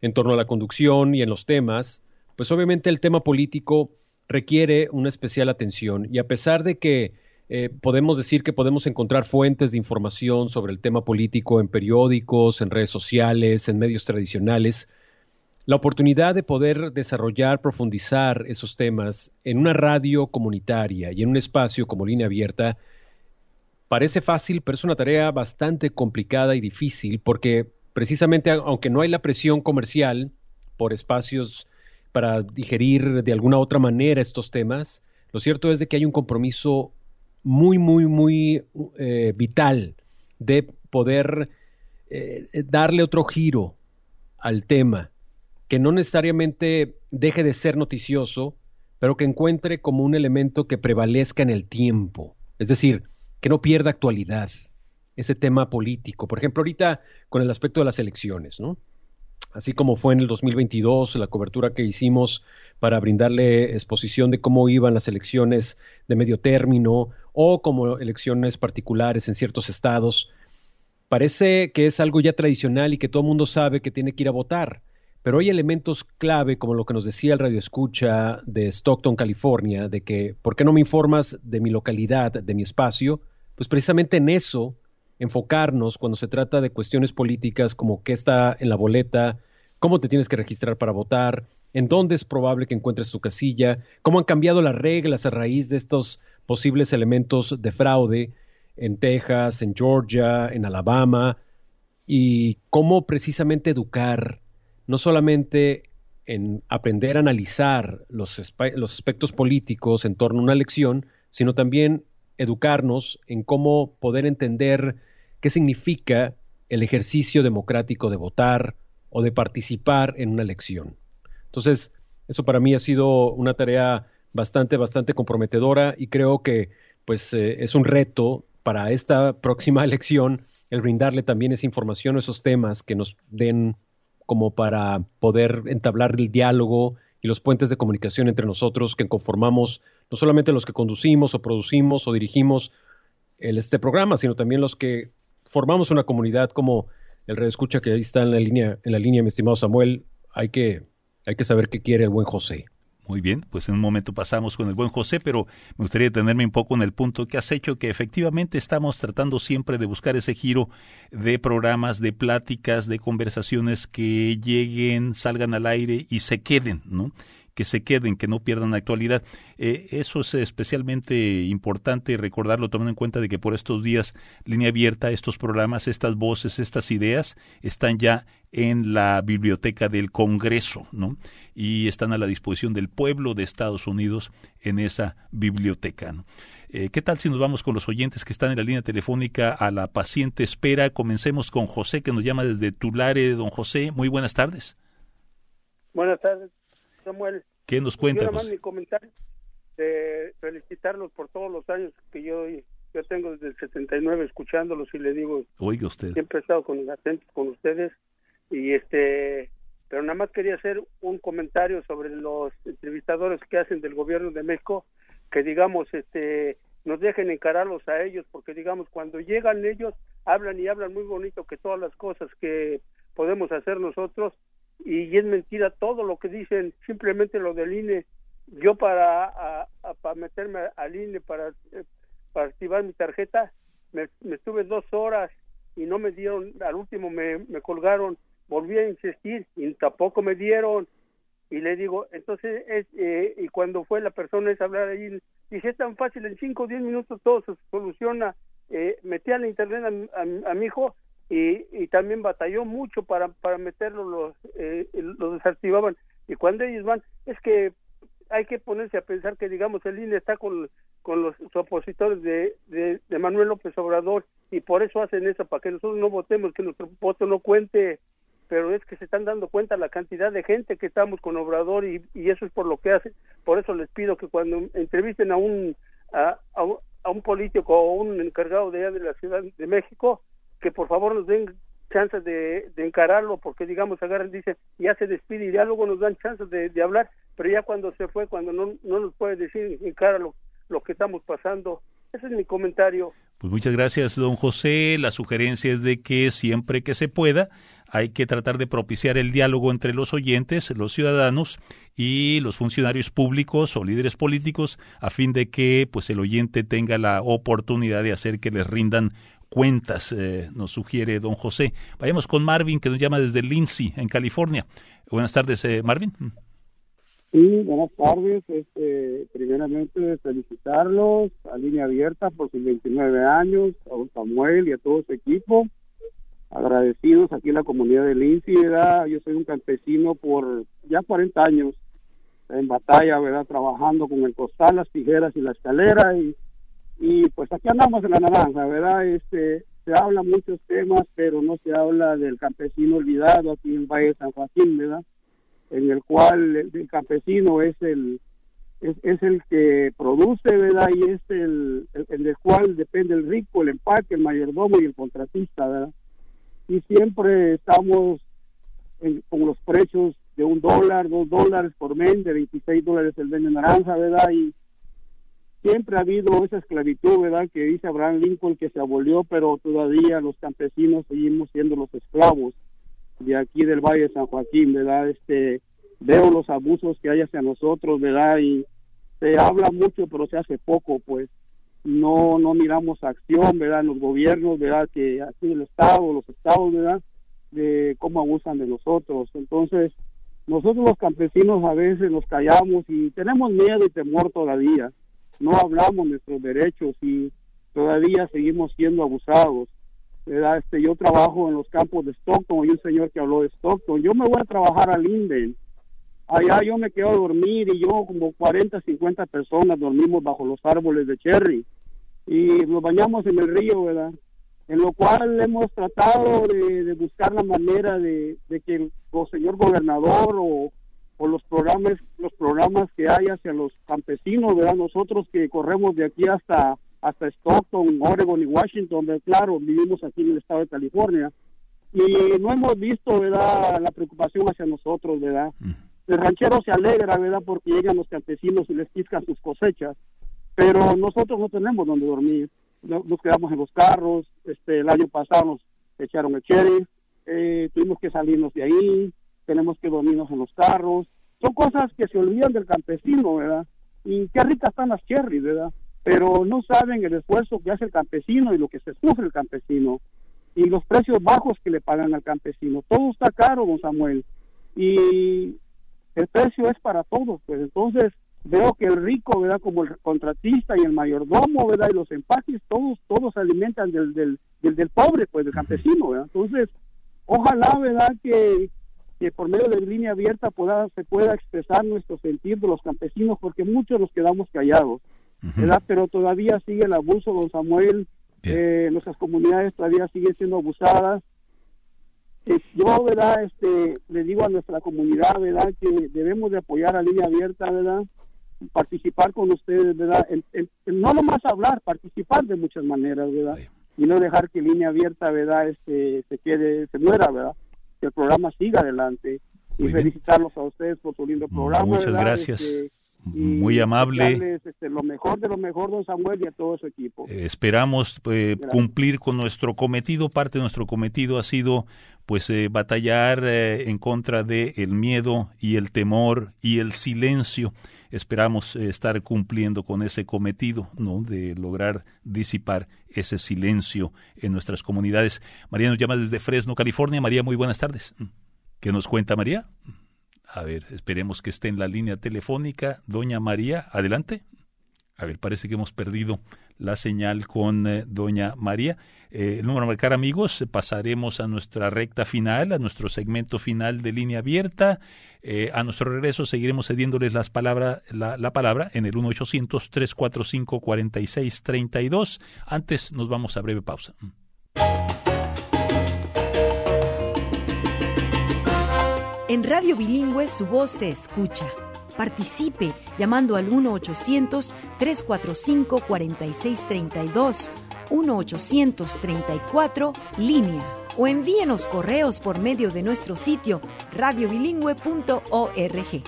en torno a la conducción y en los temas, pues obviamente el tema político requiere una especial atención y a pesar de que eh, podemos decir que podemos encontrar fuentes de información sobre el tema político en periódicos, en redes sociales, en medios tradicionales, la oportunidad de poder desarrollar, profundizar esos temas en una radio comunitaria y en un espacio como línea abierta parece fácil, pero es una tarea bastante complicada y difícil porque precisamente aunque no hay la presión comercial por espacios para digerir de alguna otra manera estos temas, lo cierto es de que hay un compromiso muy, muy, muy eh, vital de poder eh, darle otro giro al tema, que no necesariamente deje de ser noticioso, pero que encuentre como un elemento que prevalezca en el tiempo, es decir, que no pierda actualidad ese tema político. Por ejemplo, ahorita con el aspecto de las elecciones, ¿no? Así como fue en el 2022 la cobertura que hicimos para brindarle exposición de cómo iban las elecciones de medio término o como elecciones particulares en ciertos estados. Parece que es algo ya tradicional y que todo el mundo sabe que tiene que ir a votar, pero hay elementos clave, como lo que nos decía el radio escucha de Stockton, California, de que, ¿por qué no me informas de mi localidad, de mi espacio? Pues precisamente en eso enfocarnos cuando se trata de cuestiones políticas como qué está en la boleta, cómo te tienes que registrar para votar, en dónde es probable que encuentres tu casilla, cómo han cambiado las reglas a raíz de estos posibles elementos de fraude en Texas, en Georgia, en Alabama, y cómo precisamente educar, no solamente en aprender a analizar los, los aspectos políticos en torno a una elección, sino también educarnos en cómo poder entender qué significa el ejercicio democrático de votar, o de participar en una elección. Entonces, eso para mí ha sido una tarea bastante, bastante comprometedora y creo que pues eh, es un reto para esta próxima elección el brindarle también esa información, esos temas que nos den como para poder entablar el diálogo y los puentes de comunicación entre nosotros que conformamos no solamente los que conducimos o producimos o dirigimos el, este programa, sino también los que formamos una comunidad como el escucha que ahí está en la línea, en la línea, mi estimado Samuel, hay que, hay que saber qué quiere el buen José. Muy bien, pues en un momento pasamos con el buen José, pero me gustaría detenerme un poco en el punto que has hecho, que efectivamente estamos tratando siempre de buscar ese giro de programas, de pláticas, de conversaciones que lleguen, salgan al aire y se queden, ¿no? Que se queden, que no pierdan actualidad. Eh, eso es especialmente importante recordarlo, tomando en cuenta de que por estos días, línea abierta, estos programas, estas voces, estas ideas están ya en la biblioteca del Congreso, ¿no? Y están a la disposición del pueblo de Estados Unidos en esa biblioteca. Eh, ¿Qué tal si nos vamos con los oyentes que están en la línea telefónica a la paciente espera? Comencemos con José, que nos llama desde Tulare. Don José, muy buenas tardes. Buenas tardes. Samuel. ¿Qué nos cuenta? Yo más mi comentario de felicitarlos por todos los años que yo yo tengo desde el 79 escuchándolos y le digo oiga usted siempre he estado con atentos con ustedes y este pero nada más quería hacer un comentario sobre los entrevistadores que hacen del gobierno de México que digamos este nos dejen encararlos a ellos porque digamos cuando llegan ellos hablan y hablan muy bonito que todas las cosas que podemos hacer nosotros y es mentira todo lo que dicen, simplemente lo del INE. Yo para, para meterme al INE, para, eh, para activar mi tarjeta, me, estuve dos horas y no me dieron, al último me, me colgaron, volví a insistir y tampoco me dieron. Y le digo, entonces, es, eh, y cuando fue la persona esa hablar ahí, dije, es tan fácil, en cinco o diez minutos todo se soluciona. Eh, metí a la internet a mi hijo y, y también batalló mucho para, para meterlo, los, eh, los desactivaban. Y cuando ellos van, es que hay que ponerse a pensar que, digamos, el INE está con, con los opositores de, de, Manuel López Obrador y por eso hacen eso, para que nosotros no votemos, que nuestro voto no cuente. Pero es que se están dando cuenta la cantidad de gente que estamos con Obrador y, y eso es por lo que hacen. Por eso les pido que cuando entrevisten a un, a, a, un político o un encargado de, de la Ciudad de México, que por favor nos den chances de, encararlo, porque digamos, agarran, dice, ya se despide y ya luego nos dan chances de, hablar, pero ya cuando se fue, cuando no, no nos puede decir en cara lo, lo que estamos pasando. Ese es mi comentario. Pues muchas gracias, don José. La sugerencia es de que siempre que se pueda, hay que tratar de propiciar el diálogo entre los oyentes, los ciudadanos y los funcionarios públicos o líderes políticos a fin de que pues el oyente tenga la oportunidad de hacer que les rindan cuentas, eh, nos sugiere don José. Vayamos con Marvin, que nos llama desde Lindsay, en California. Buenas tardes, eh, Marvin. Sí, buenas tardes. Este, primeramente, felicitarlos a Línea Abierta por sus 29 años, a Samuel y a todo su equipo. agradecidos aquí en la comunidad de Lindsay, ¿verdad? Yo soy un campesino por ya 40 años en batalla, ¿verdad? Trabajando con el costal, las tijeras y la escalera y, y pues aquí andamos en la naranja, ¿verdad? Este, se habla muchos temas, pero no se habla del campesino olvidado aquí en Valle de San Joaquín, ¿verdad? En el cual el, campesino es el es, el que produce, ¿verdad? Y es el, el, el del cual depende el rico, el empaque, el mayordomo y el contratista, ¿verdad? y siempre estamos con los precios de un dólar, dos dólares por mes, de 26 dólares el de naranja, ¿verdad? Y siempre ha habido esa esclavitud, ¿verdad? Que dice Abraham Lincoln que se abolió, pero todavía los campesinos seguimos siendo los esclavos de aquí del Valle de San Joaquín, ¿verdad? Este, veo los abusos que hay hacia nosotros, ¿verdad? Y se habla mucho, pero se hace poco, pues no no miramos acción, ¿verdad? En los gobiernos, ¿verdad? Que así el Estado, los Estados, ¿verdad? De cómo abusan de nosotros. Entonces, nosotros los campesinos a veces nos callamos y tenemos miedo y temor todavía. No hablamos nuestros derechos y todavía seguimos siendo abusados. ¿verdad? Este, yo trabajo en los campos de Stockton, hay un señor que habló de Stockton. Yo me voy a trabajar a Linden. Allá yo me quedo a dormir y yo como 40, 50 personas dormimos bajo los árboles de cherry y nos bañamos en el río, ¿verdad? En lo cual hemos tratado de, buscar la manera de, que el, señor gobernador o, los programas los programas que hay hacia los campesinos, ¿verdad? Nosotros que corremos de aquí hasta hasta Stockton, Oregon y Washington, claro, vivimos aquí en el estado de California y no hemos visto, ¿verdad? La preocupación hacia nosotros, ¿verdad? El ranchero se alegra, ¿verdad? Porque llegan los campesinos y les piscan sus cosechas pero nosotros no tenemos donde dormir. Nos quedamos en los carros, este, el año pasado nos echaron el cherry, eh, tuvimos que salirnos de ahí, tenemos que dormirnos en los carros. Son cosas que se olvidan del campesino, ¿verdad? Y qué ricas están las cherries, ¿verdad? Pero no saben el esfuerzo que hace el campesino y lo que se sufre el campesino y los precios bajos que le pagan al campesino. Todo está caro, don Samuel. Y el precio es para todos, pues entonces veo que el rico, ¿verdad? Como el contratista y el mayordomo, ¿verdad? Y los empaques, todos, todos se alimentan del, del, del, pobre, pues, del campesino, ¿verdad? Entonces, ojalá, ¿verdad? Que, que por medio de línea abierta pueda, se pueda expresar nuestro sentir de los campesinos, porque muchos nos quedamos callados, ¿verdad? Pero todavía sigue el abuso, don Samuel, eh, nuestras comunidades todavía siguen siendo abusadas. Eh, yo, ¿verdad? Este, le digo a nuestra comunidad, ¿verdad? Que debemos de apoyar a línea abierta, ¿verdad? participar con ustedes, ¿verdad? no nomás hablar, participar de muchas maneras, ¿verdad? Y no dejar que línea abierta, ¿verdad? Este, se quede, se muera, ¿verdad? Que el programa siga adelante. y felicitarlos a ustedes por su lindo programa. Muchas gracias. Este, muy amable. Este, lo mejor de lo mejor, don Samuel, y a todo su equipo. Eh, esperamos eh, cumplir con nuestro cometido. Parte de nuestro cometido ha sido pues eh, batallar en contra de el miedo y el temor y el silencio esperamos eh, estar cumpliendo con ese cometido, ¿no? De lograr disipar ese silencio en nuestras comunidades. María nos llama desde Fresno, California. María, muy buenas tardes. ¿Qué nos cuenta María? A ver, esperemos que esté en la línea telefónica. Doña María, adelante. A ver, parece que hemos perdido la señal con eh, doña María. Eh, el número marcar, amigos, pasaremos a nuestra recta final, a nuestro segmento final de línea abierta. Eh, a nuestro regreso seguiremos cediéndoles las palabra, la, la palabra en el 1-800-345-4632. Antes nos vamos a breve pausa. En Radio Bilingüe su voz se escucha. Participe llamando al 1-800-345-4632 1-834 línea o envíenos correos por medio de nuestro sitio radiobilingüe.org.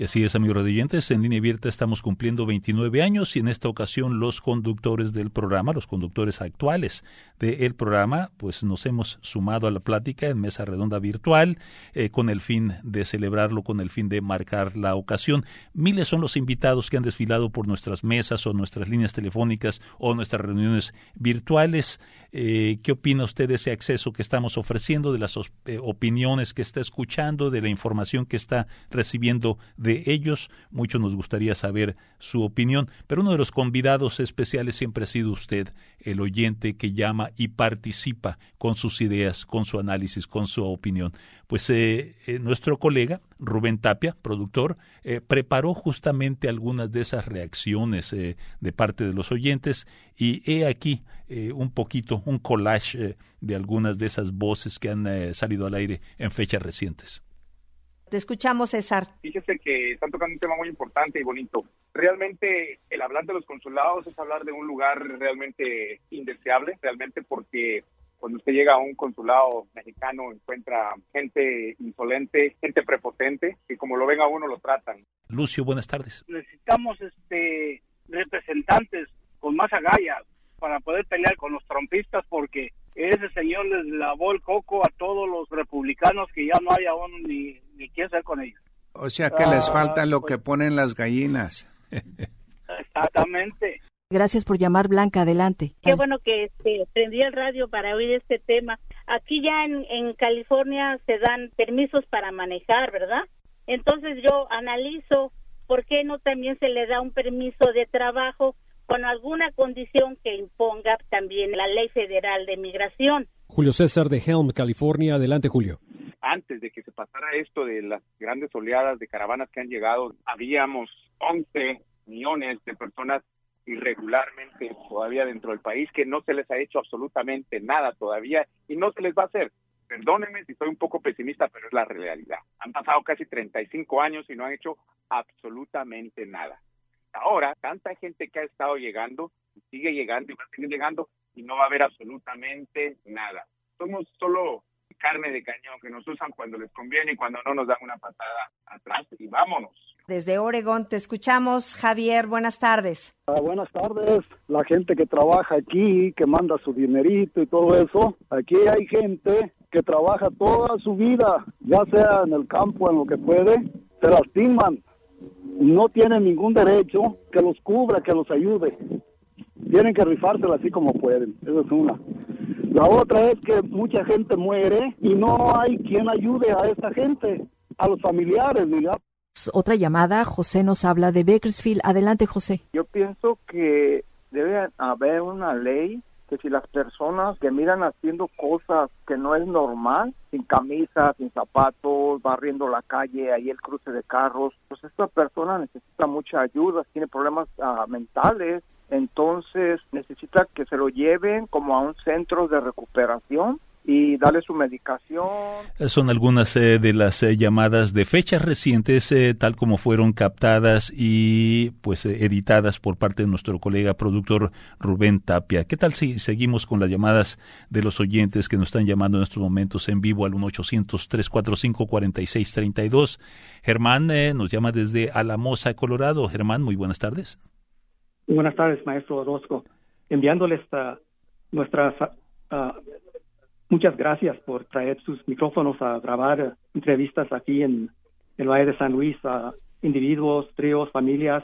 Y así es, amigos radioyentes, en línea abierta estamos cumpliendo 29 años y en esta ocasión los conductores del programa, los conductores actuales del programa, pues nos hemos sumado a la plática en mesa redonda virtual eh, con el fin de celebrarlo, con el fin de marcar la ocasión. Miles son los invitados que han desfilado por nuestras mesas o nuestras líneas telefónicas o nuestras reuniones virtuales. Eh, ¿Qué opina usted de ese acceso que estamos ofreciendo, de las eh, opiniones que está escuchando, de la información que está recibiendo de de ellos. Mucho nos gustaría saber su opinión, pero uno de los convidados especiales siempre ha sido usted, el oyente que llama y participa con sus ideas, con su análisis, con su opinión. Pues eh, eh, nuestro colega Rubén Tapia, productor, eh, preparó justamente algunas de esas reacciones de parte de los oyentes y he aquí un poquito, un collage de algunas de esas voces que han salido al aire en fechas recientes. Te escuchamos, César. Fíjese que están tocando un tema muy importante y bonito. Realmente el hablar de los consulados es hablar de un lugar realmente indeseable, realmente porque cuando usted llega a un consulado mexicano encuentra gente insolente, gente prepotente, que como lo ven a uno lo tratan. Lucio, buenas tardes. Necesitamos este representantes con más agallas para poder pelear con los trompistas porque ese señor les lavó el coco a todos los republicanos que ya no hay aún ni, ni qué hacer con ellos. O sea que les Ah, falta lo pues- que ponen las gallinas. Exactamente. Gracias por llamar, Blanca. Adelante. Qué bueno que este, prendí el radio para oír este tema. Aquí ya en, en California se dan permisos para manejar, ¿verdad? Entonces yo analizo por qué no también se le da un permiso de trabajo con alguna condición que imponga también la ley federal de migración. Julio César de Helm, California. Adelante, Julio. Antes de que se pasara esto de las grandes oleadas de caravanas que han llegado, habíamos 11 millones de personas irregularmente todavía dentro del país que no se les ha hecho absolutamente nada todavía y no se les va a hacer. Perdónenme si soy un poco pesimista, pero es la realidad. Han pasado casi 35 años y no han hecho absolutamente nada. Ahora, tanta gente que ha estado llegando, sigue llegando y va a seguir llegando y no va a haber absolutamente nada. Somos solo carne de cañón que nos usan cuando les conviene y cuando no nos dan una patada atrás y vámonos. Desde Oregón te escuchamos, Javier. Buenas tardes. Ah, buenas tardes. La gente que trabaja aquí, que manda su dinerito y todo eso. Aquí hay gente que trabaja toda su vida, ya sea en el campo, en lo que puede, se lastiman. No tienen ningún derecho que los cubra, que los ayude. Tienen que rifársela así como pueden. Esa es una. La otra es que mucha gente muere y no hay quien ayude a esta gente, a los familiares, digamos. Otra llamada, José nos habla de Bakersfield. Adelante, José. Yo pienso que debe haber una ley que si las personas que miran haciendo cosas que no es normal, sin camisa, sin zapatos, barriendo la calle, ahí el cruce de carros, pues esta persona necesita mucha ayuda, tiene problemas ah, mentales, entonces necesita que se lo lleven como a un centro de recuperación y darle su medicación. Son algunas eh, de las eh, llamadas de fechas recientes, eh, tal como fueron captadas y pues eh, editadas por parte de nuestro colega productor Rubén Tapia. ¿Qué tal si seguimos con las llamadas de los oyentes que nos están llamando en estos momentos en vivo al 1-800-345-4632? Germán eh, nos llama desde Alamosa, Colorado. Germán, muy buenas tardes. Buenas tardes, maestro Orozco. Enviándoles nuestras muchas gracias por traer sus micrófonos a grabar entrevistas aquí en el Valle de San Luis a individuos, tríos, familias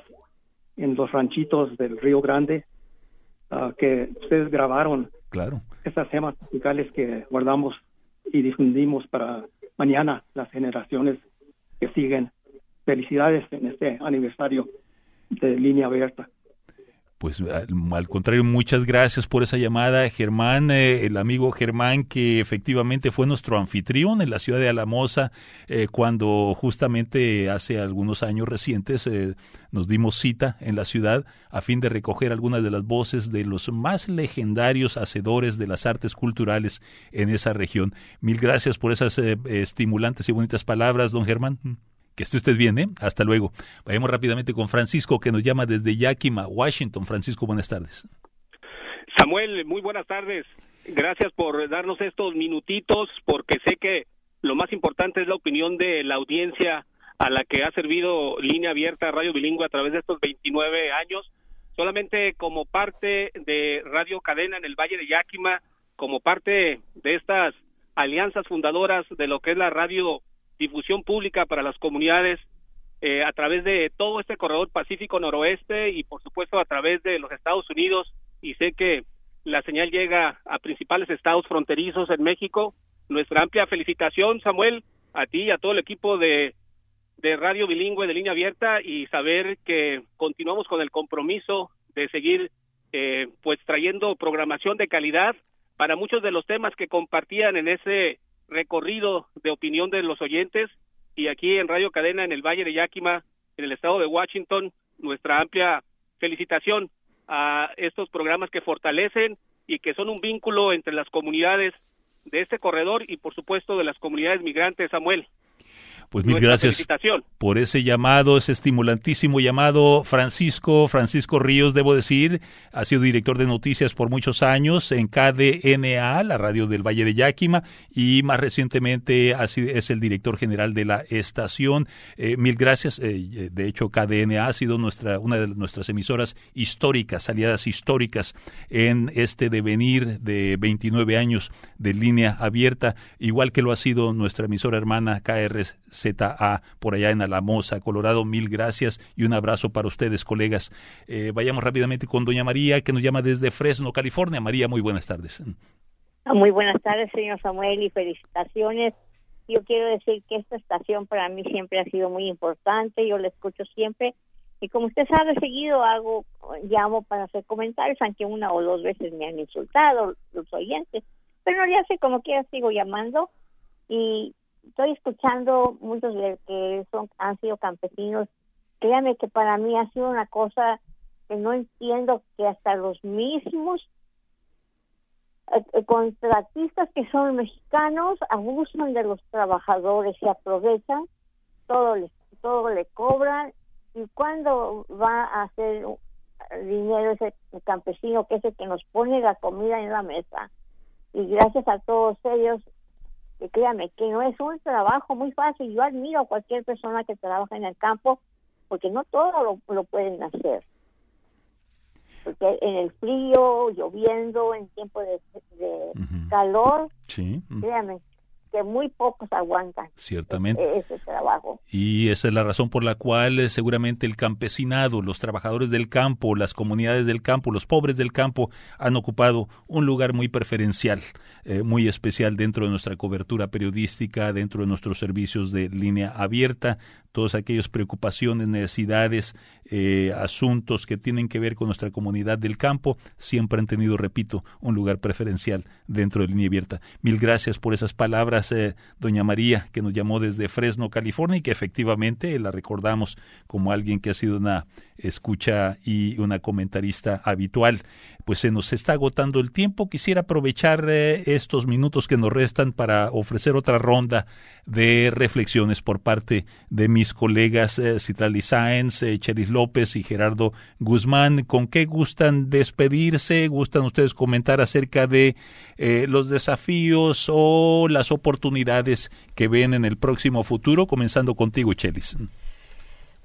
en los ranchitos del Río Grande ah, que ustedes grabaron. Claro. Estas temas musicales que guardamos y difundimos para mañana las generaciones que siguen. Felicidades en este aniversario de Línea Abierta. Pues al, contrario, muchas gracias por esa llamada, Germán, eh, el amigo Germán que efectivamente fue nuestro anfitrión en la ciudad de Alamosa eh, cuando justamente hace algunos años recientes eh, nos dimos cita en la ciudad a fin de recoger algunas de las voces de los más legendarios hacedores de las artes culturales en esa región. Mil gracias por esas eh, estimulantes y bonitas palabras, don Germán. Que esté usted bien, ¿eh? Hasta luego. Vayamos rápidamente con Francisco, que nos llama desde Yakima, Washington. Francisco, buenas tardes. Samuel, muy buenas tardes. Gracias por darnos estos minutitos, porque sé que lo más importante es la opinión de la audiencia a la que ha servido línea abierta Radio Bilingüe a través de estos 29 años. Solamente como parte de Radio Cadena en el Valle de Yakima, como parte de estas alianzas fundadoras de lo que es la radio difusión pública para las comunidades eh, a través de todo este corredor pacífico noroeste y por supuesto a través de los Estados Unidos y sé que la señal llega a principales estados fronterizos en México. Nuestra amplia felicitación, Samuel, a ti y a todo el equipo de de Radio Bilingüe de Línea Abierta y saber que continuamos con el compromiso de seguir eh, pues trayendo programación de calidad para muchos de los temas que compartían en ese recorrido de opinión de los oyentes y aquí en Radio Cadena en el Valle de Yakima, en el estado de Washington, nuestra amplia felicitación a estos programas que fortalecen y que son un vínculo entre las comunidades de este corredor y por supuesto de las comunidades migrantes, Samuel. Pues mil gracias por ese llamado, ese estimulantísimo llamado. Francisco, Francisco Ríos, debo decir, ha sido director de noticias por muchos años en KDNA, la radio del Valle de Yakima, y más recientemente es el director general de la estación. Eh, mil gracias. Eh, de hecho, KDNA ha sido nuestra, una de nuestras emisoras históricas, aliadas históricas en este devenir de 29 años de línea abierta, igual que lo ha sido nuestra emisora hermana KRS ZA por allá en Alamosa, Colorado. Mil gracias y un abrazo para ustedes, colegas. Eh, vayamos rápidamente con doña María, que nos llama desde Fresno, California. María, muy buenas tardes. Ah, muy buenas tardes, señor Samuel, y felicitaciones. Yo quiero decir que esta estación para mí siempre ha sido muy importante, yo la escucho siempre. Y como usted sabe, seguido hago, llamo para hacer comentarios, aunque una o dos veces me han insultado los oyentes. Pero no le hace como quiera, sigo llamando. Y estoy escuchando muchos de que son han sido campesinos. Créame que para mí ha sido una cosa que no entiendo que hasta los mismos eh, eh, contratistas que son mexicanos abusan de los trabajadores, se aprovechan, todo le, todo le cobran y cuando va a hacer dinero ese campesino que es el que nos pone la comida en la mesa y gracias a todos ellos que créame que no es un trabajo muy fácil. Yo admiro a cualquier persona que trabaja en el campo porque no todo lo, pueden hacer. Porque en el frío, lloviendo, en tiempo de, calor, sí. créame, muy pocos aguantan Ciertamente. E-, ese trabajo. Y esa es la razón por la cual eh, seguramente el campesinado, los trabajadores del campo, las comunidades del campo, los pobres del campo han ocupado un lugar muy preferencial, eh, muy especial dentro de nuestra cobertura periodística, dentro de nuestros servicios de línea abierta, todas aquellas preocupaciones, necesidades, eh, asuntos que tienen que ver con nuestra comunidad del campo, siempre han tenido, repito, un lugar preferencial dentro de línea abierta. Mil gracias por esas palabras, eh, doña María, que nos llamó desde Fresno, California, y que efectivamente la recordamos como alguien que ha sido una escucha y una comentarista habitual. Pues se nos está agotando el tiempo. Quisiera aprovechar eh, estos minutos que nos restan para ofrecer otra ronda de reflexiones por parte de mis colegas eh, Citrali Sáenz, eh, Cheris López y Gerardo Guzmán. ¿Con qué gustan despedirse? ¿Gustan ustedes comentar acerca de eh, los desafíos o las oportunidades que ven en el próximo futuro? Comenzando contigo, Chelis.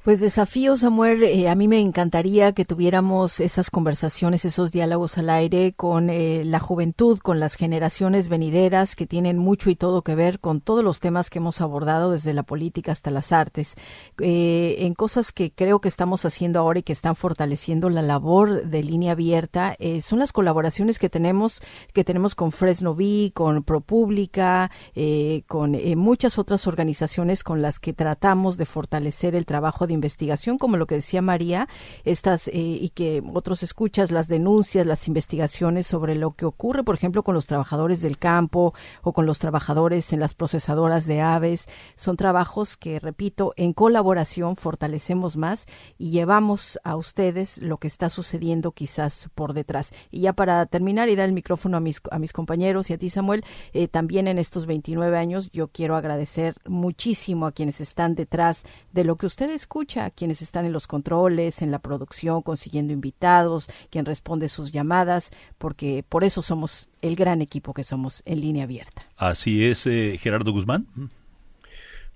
Pues desafío, Samuel. Eh, a mí me encantaría que tuviéramos esas conversaciones, esos diálogos al aire con eh, la juventud, con las generaciones venideras que tienen mucho y todo que ver con todos los temas que hemos abordado desde la política hasta las artes, eh, en cosas que creo que estamos haciendo ahora y que están fortaleciendo la labor de línea abierta. son las colaboraciones que tenemos, que tenemos con Fresno B, con ProPublica, con muchas otras organizaciones con las que tratamos de fortalecer el trabajo investigación, como lo que decía María, estas eh, y que otros escuchas las denuncias, las investigaciones sobre lo que ocurre, por ejemplo, con los trabajadores del campo o con los trabajadores en las procesadoras de aves. Son trabajos que, repito, en colaboración fortalecemos más y llevamos a ustedes lo que está sucediendo quizás por detrás. Y ya para terminar y dar el micrófono a mis, a mis compañeros y a ti, Samuel, eh, también en estos 29 años yo quiero agradecer muchísimo a quienes están detrás de lo que ustedes escuchan escucha a quienes están en los controles, en la producción, consiguiendo invitados, quien responde sus llamadas, porque por eso somos el gran equipo que somos en línea abierta. Así es, eh, Gerardo Guzmán.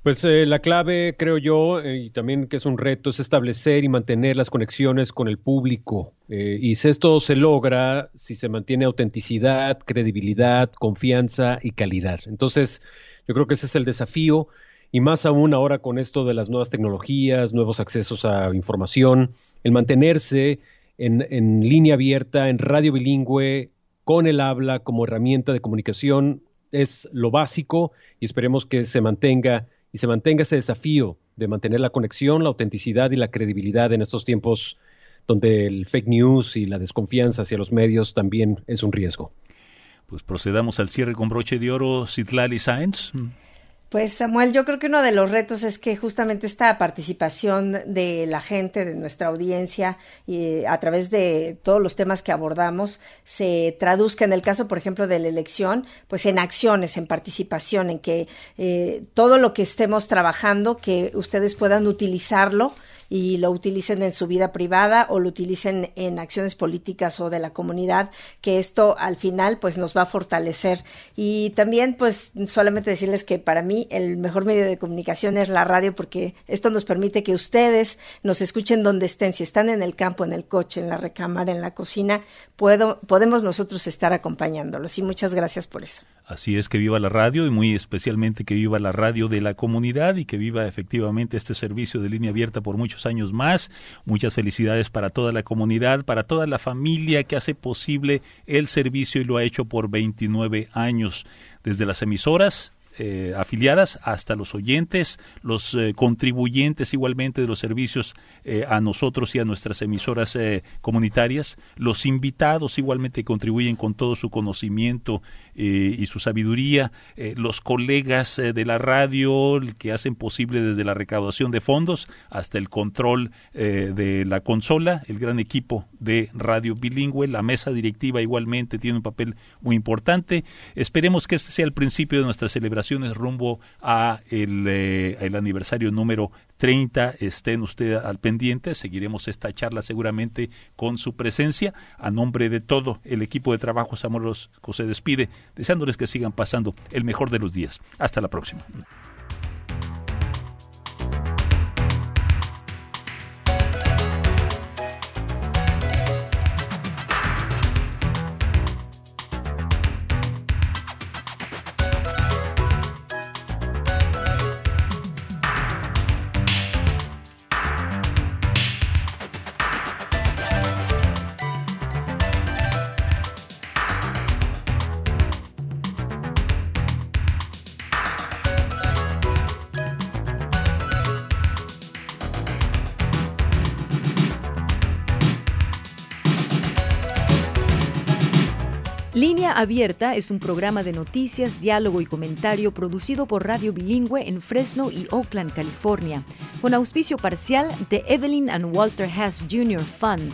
Pues eh, la clave, creo yo, eh, y también que es un reto, es establecer y mantener las conexiones con el público. y si esto se logra, si se mantiene autenticidad, credibilidad, confianza y calidad. Entonces, yo creo que ese es el desafío y más aún ahora con esto de las nuevas tecnologías, nuevos accesos a información, el mantenerse en, en línea abierta, en radio bilingüe, con el habla como herramienta de comunicación es lo básico y esperemos que se mantenga y se mantenga ese desafío de mantener la conexión, la autenticidad y la credibilidad en estos tiempos donde el fake news y la desconfianza hacia los medios también es un riesgo. Pues procedamos al cierre con broche de oro, Citlali Sáenz. Pues Samuel, yo creo que uno de los retos es que justamente esta participación de la gente, de nuestra audiencia, y a través de todos los temas que abordamos, se traduzca en el caso, por ejemplo, de la elección, pues en acciones, en participación, en que eh, todo lo que estemos trabajando, que ustedes puedan utilizarlo y lo utilicen en su vida privada o lo utilicen en acciones políticas o de la comunidad, que esto al final pues nos va a fortalecer. Y también pues solamente decirles que para mí el mejor medio de comunicación es la radio porque esto nos permite que ustedes nos escuchen donde estén, si están en el campo, en el coche, en la recámara, en la cocina, puedo, podemos nosotros estar acompañándolos y muchas gracias por eso. Así es que viva la radio y muy especialmente que viva la radio de la comunidad y que viva efectivamente este servicio de línea abierta por muchos años más. Muchas felicidades para toda la comunidad, para toda la familia que hace posible el servicio y lo ha hecho por 29 años. Desde las emisoras eh, afiliadas hasta los oyentes, los eh, contribuyentes igualmente de los servicios eh, a nosotros y a nuestras emisoras comunitarias, los invitados igualmente contribuyen con todo su conocimiento y su sabiduría, los colegas de la radio que hacen posible desde la recaudación de fondos hasta el control de la consola, el gran equipo de radio bilingüe, la mesa directiva igualmente tiene un papel muy importante. Esperemos que este sea el principio de nuestra celebración rumbo a el, eh, el aniversario número 30. Estén ustedes al pendiente. Seguiremos esta charla seguramente con su presencia. A nombre de todo el equipo de trabajo, Samuel se despide, deseándoles que sigan pasando el mejor de los días. Hasta la próxima. Línea Abierta es un programa de noticias, diálogo y comentario producido por Radio Bilingüe en Fresno y Oakland, California, con auspicio parcial de Evelyn and Walter Hess Jr. Fund,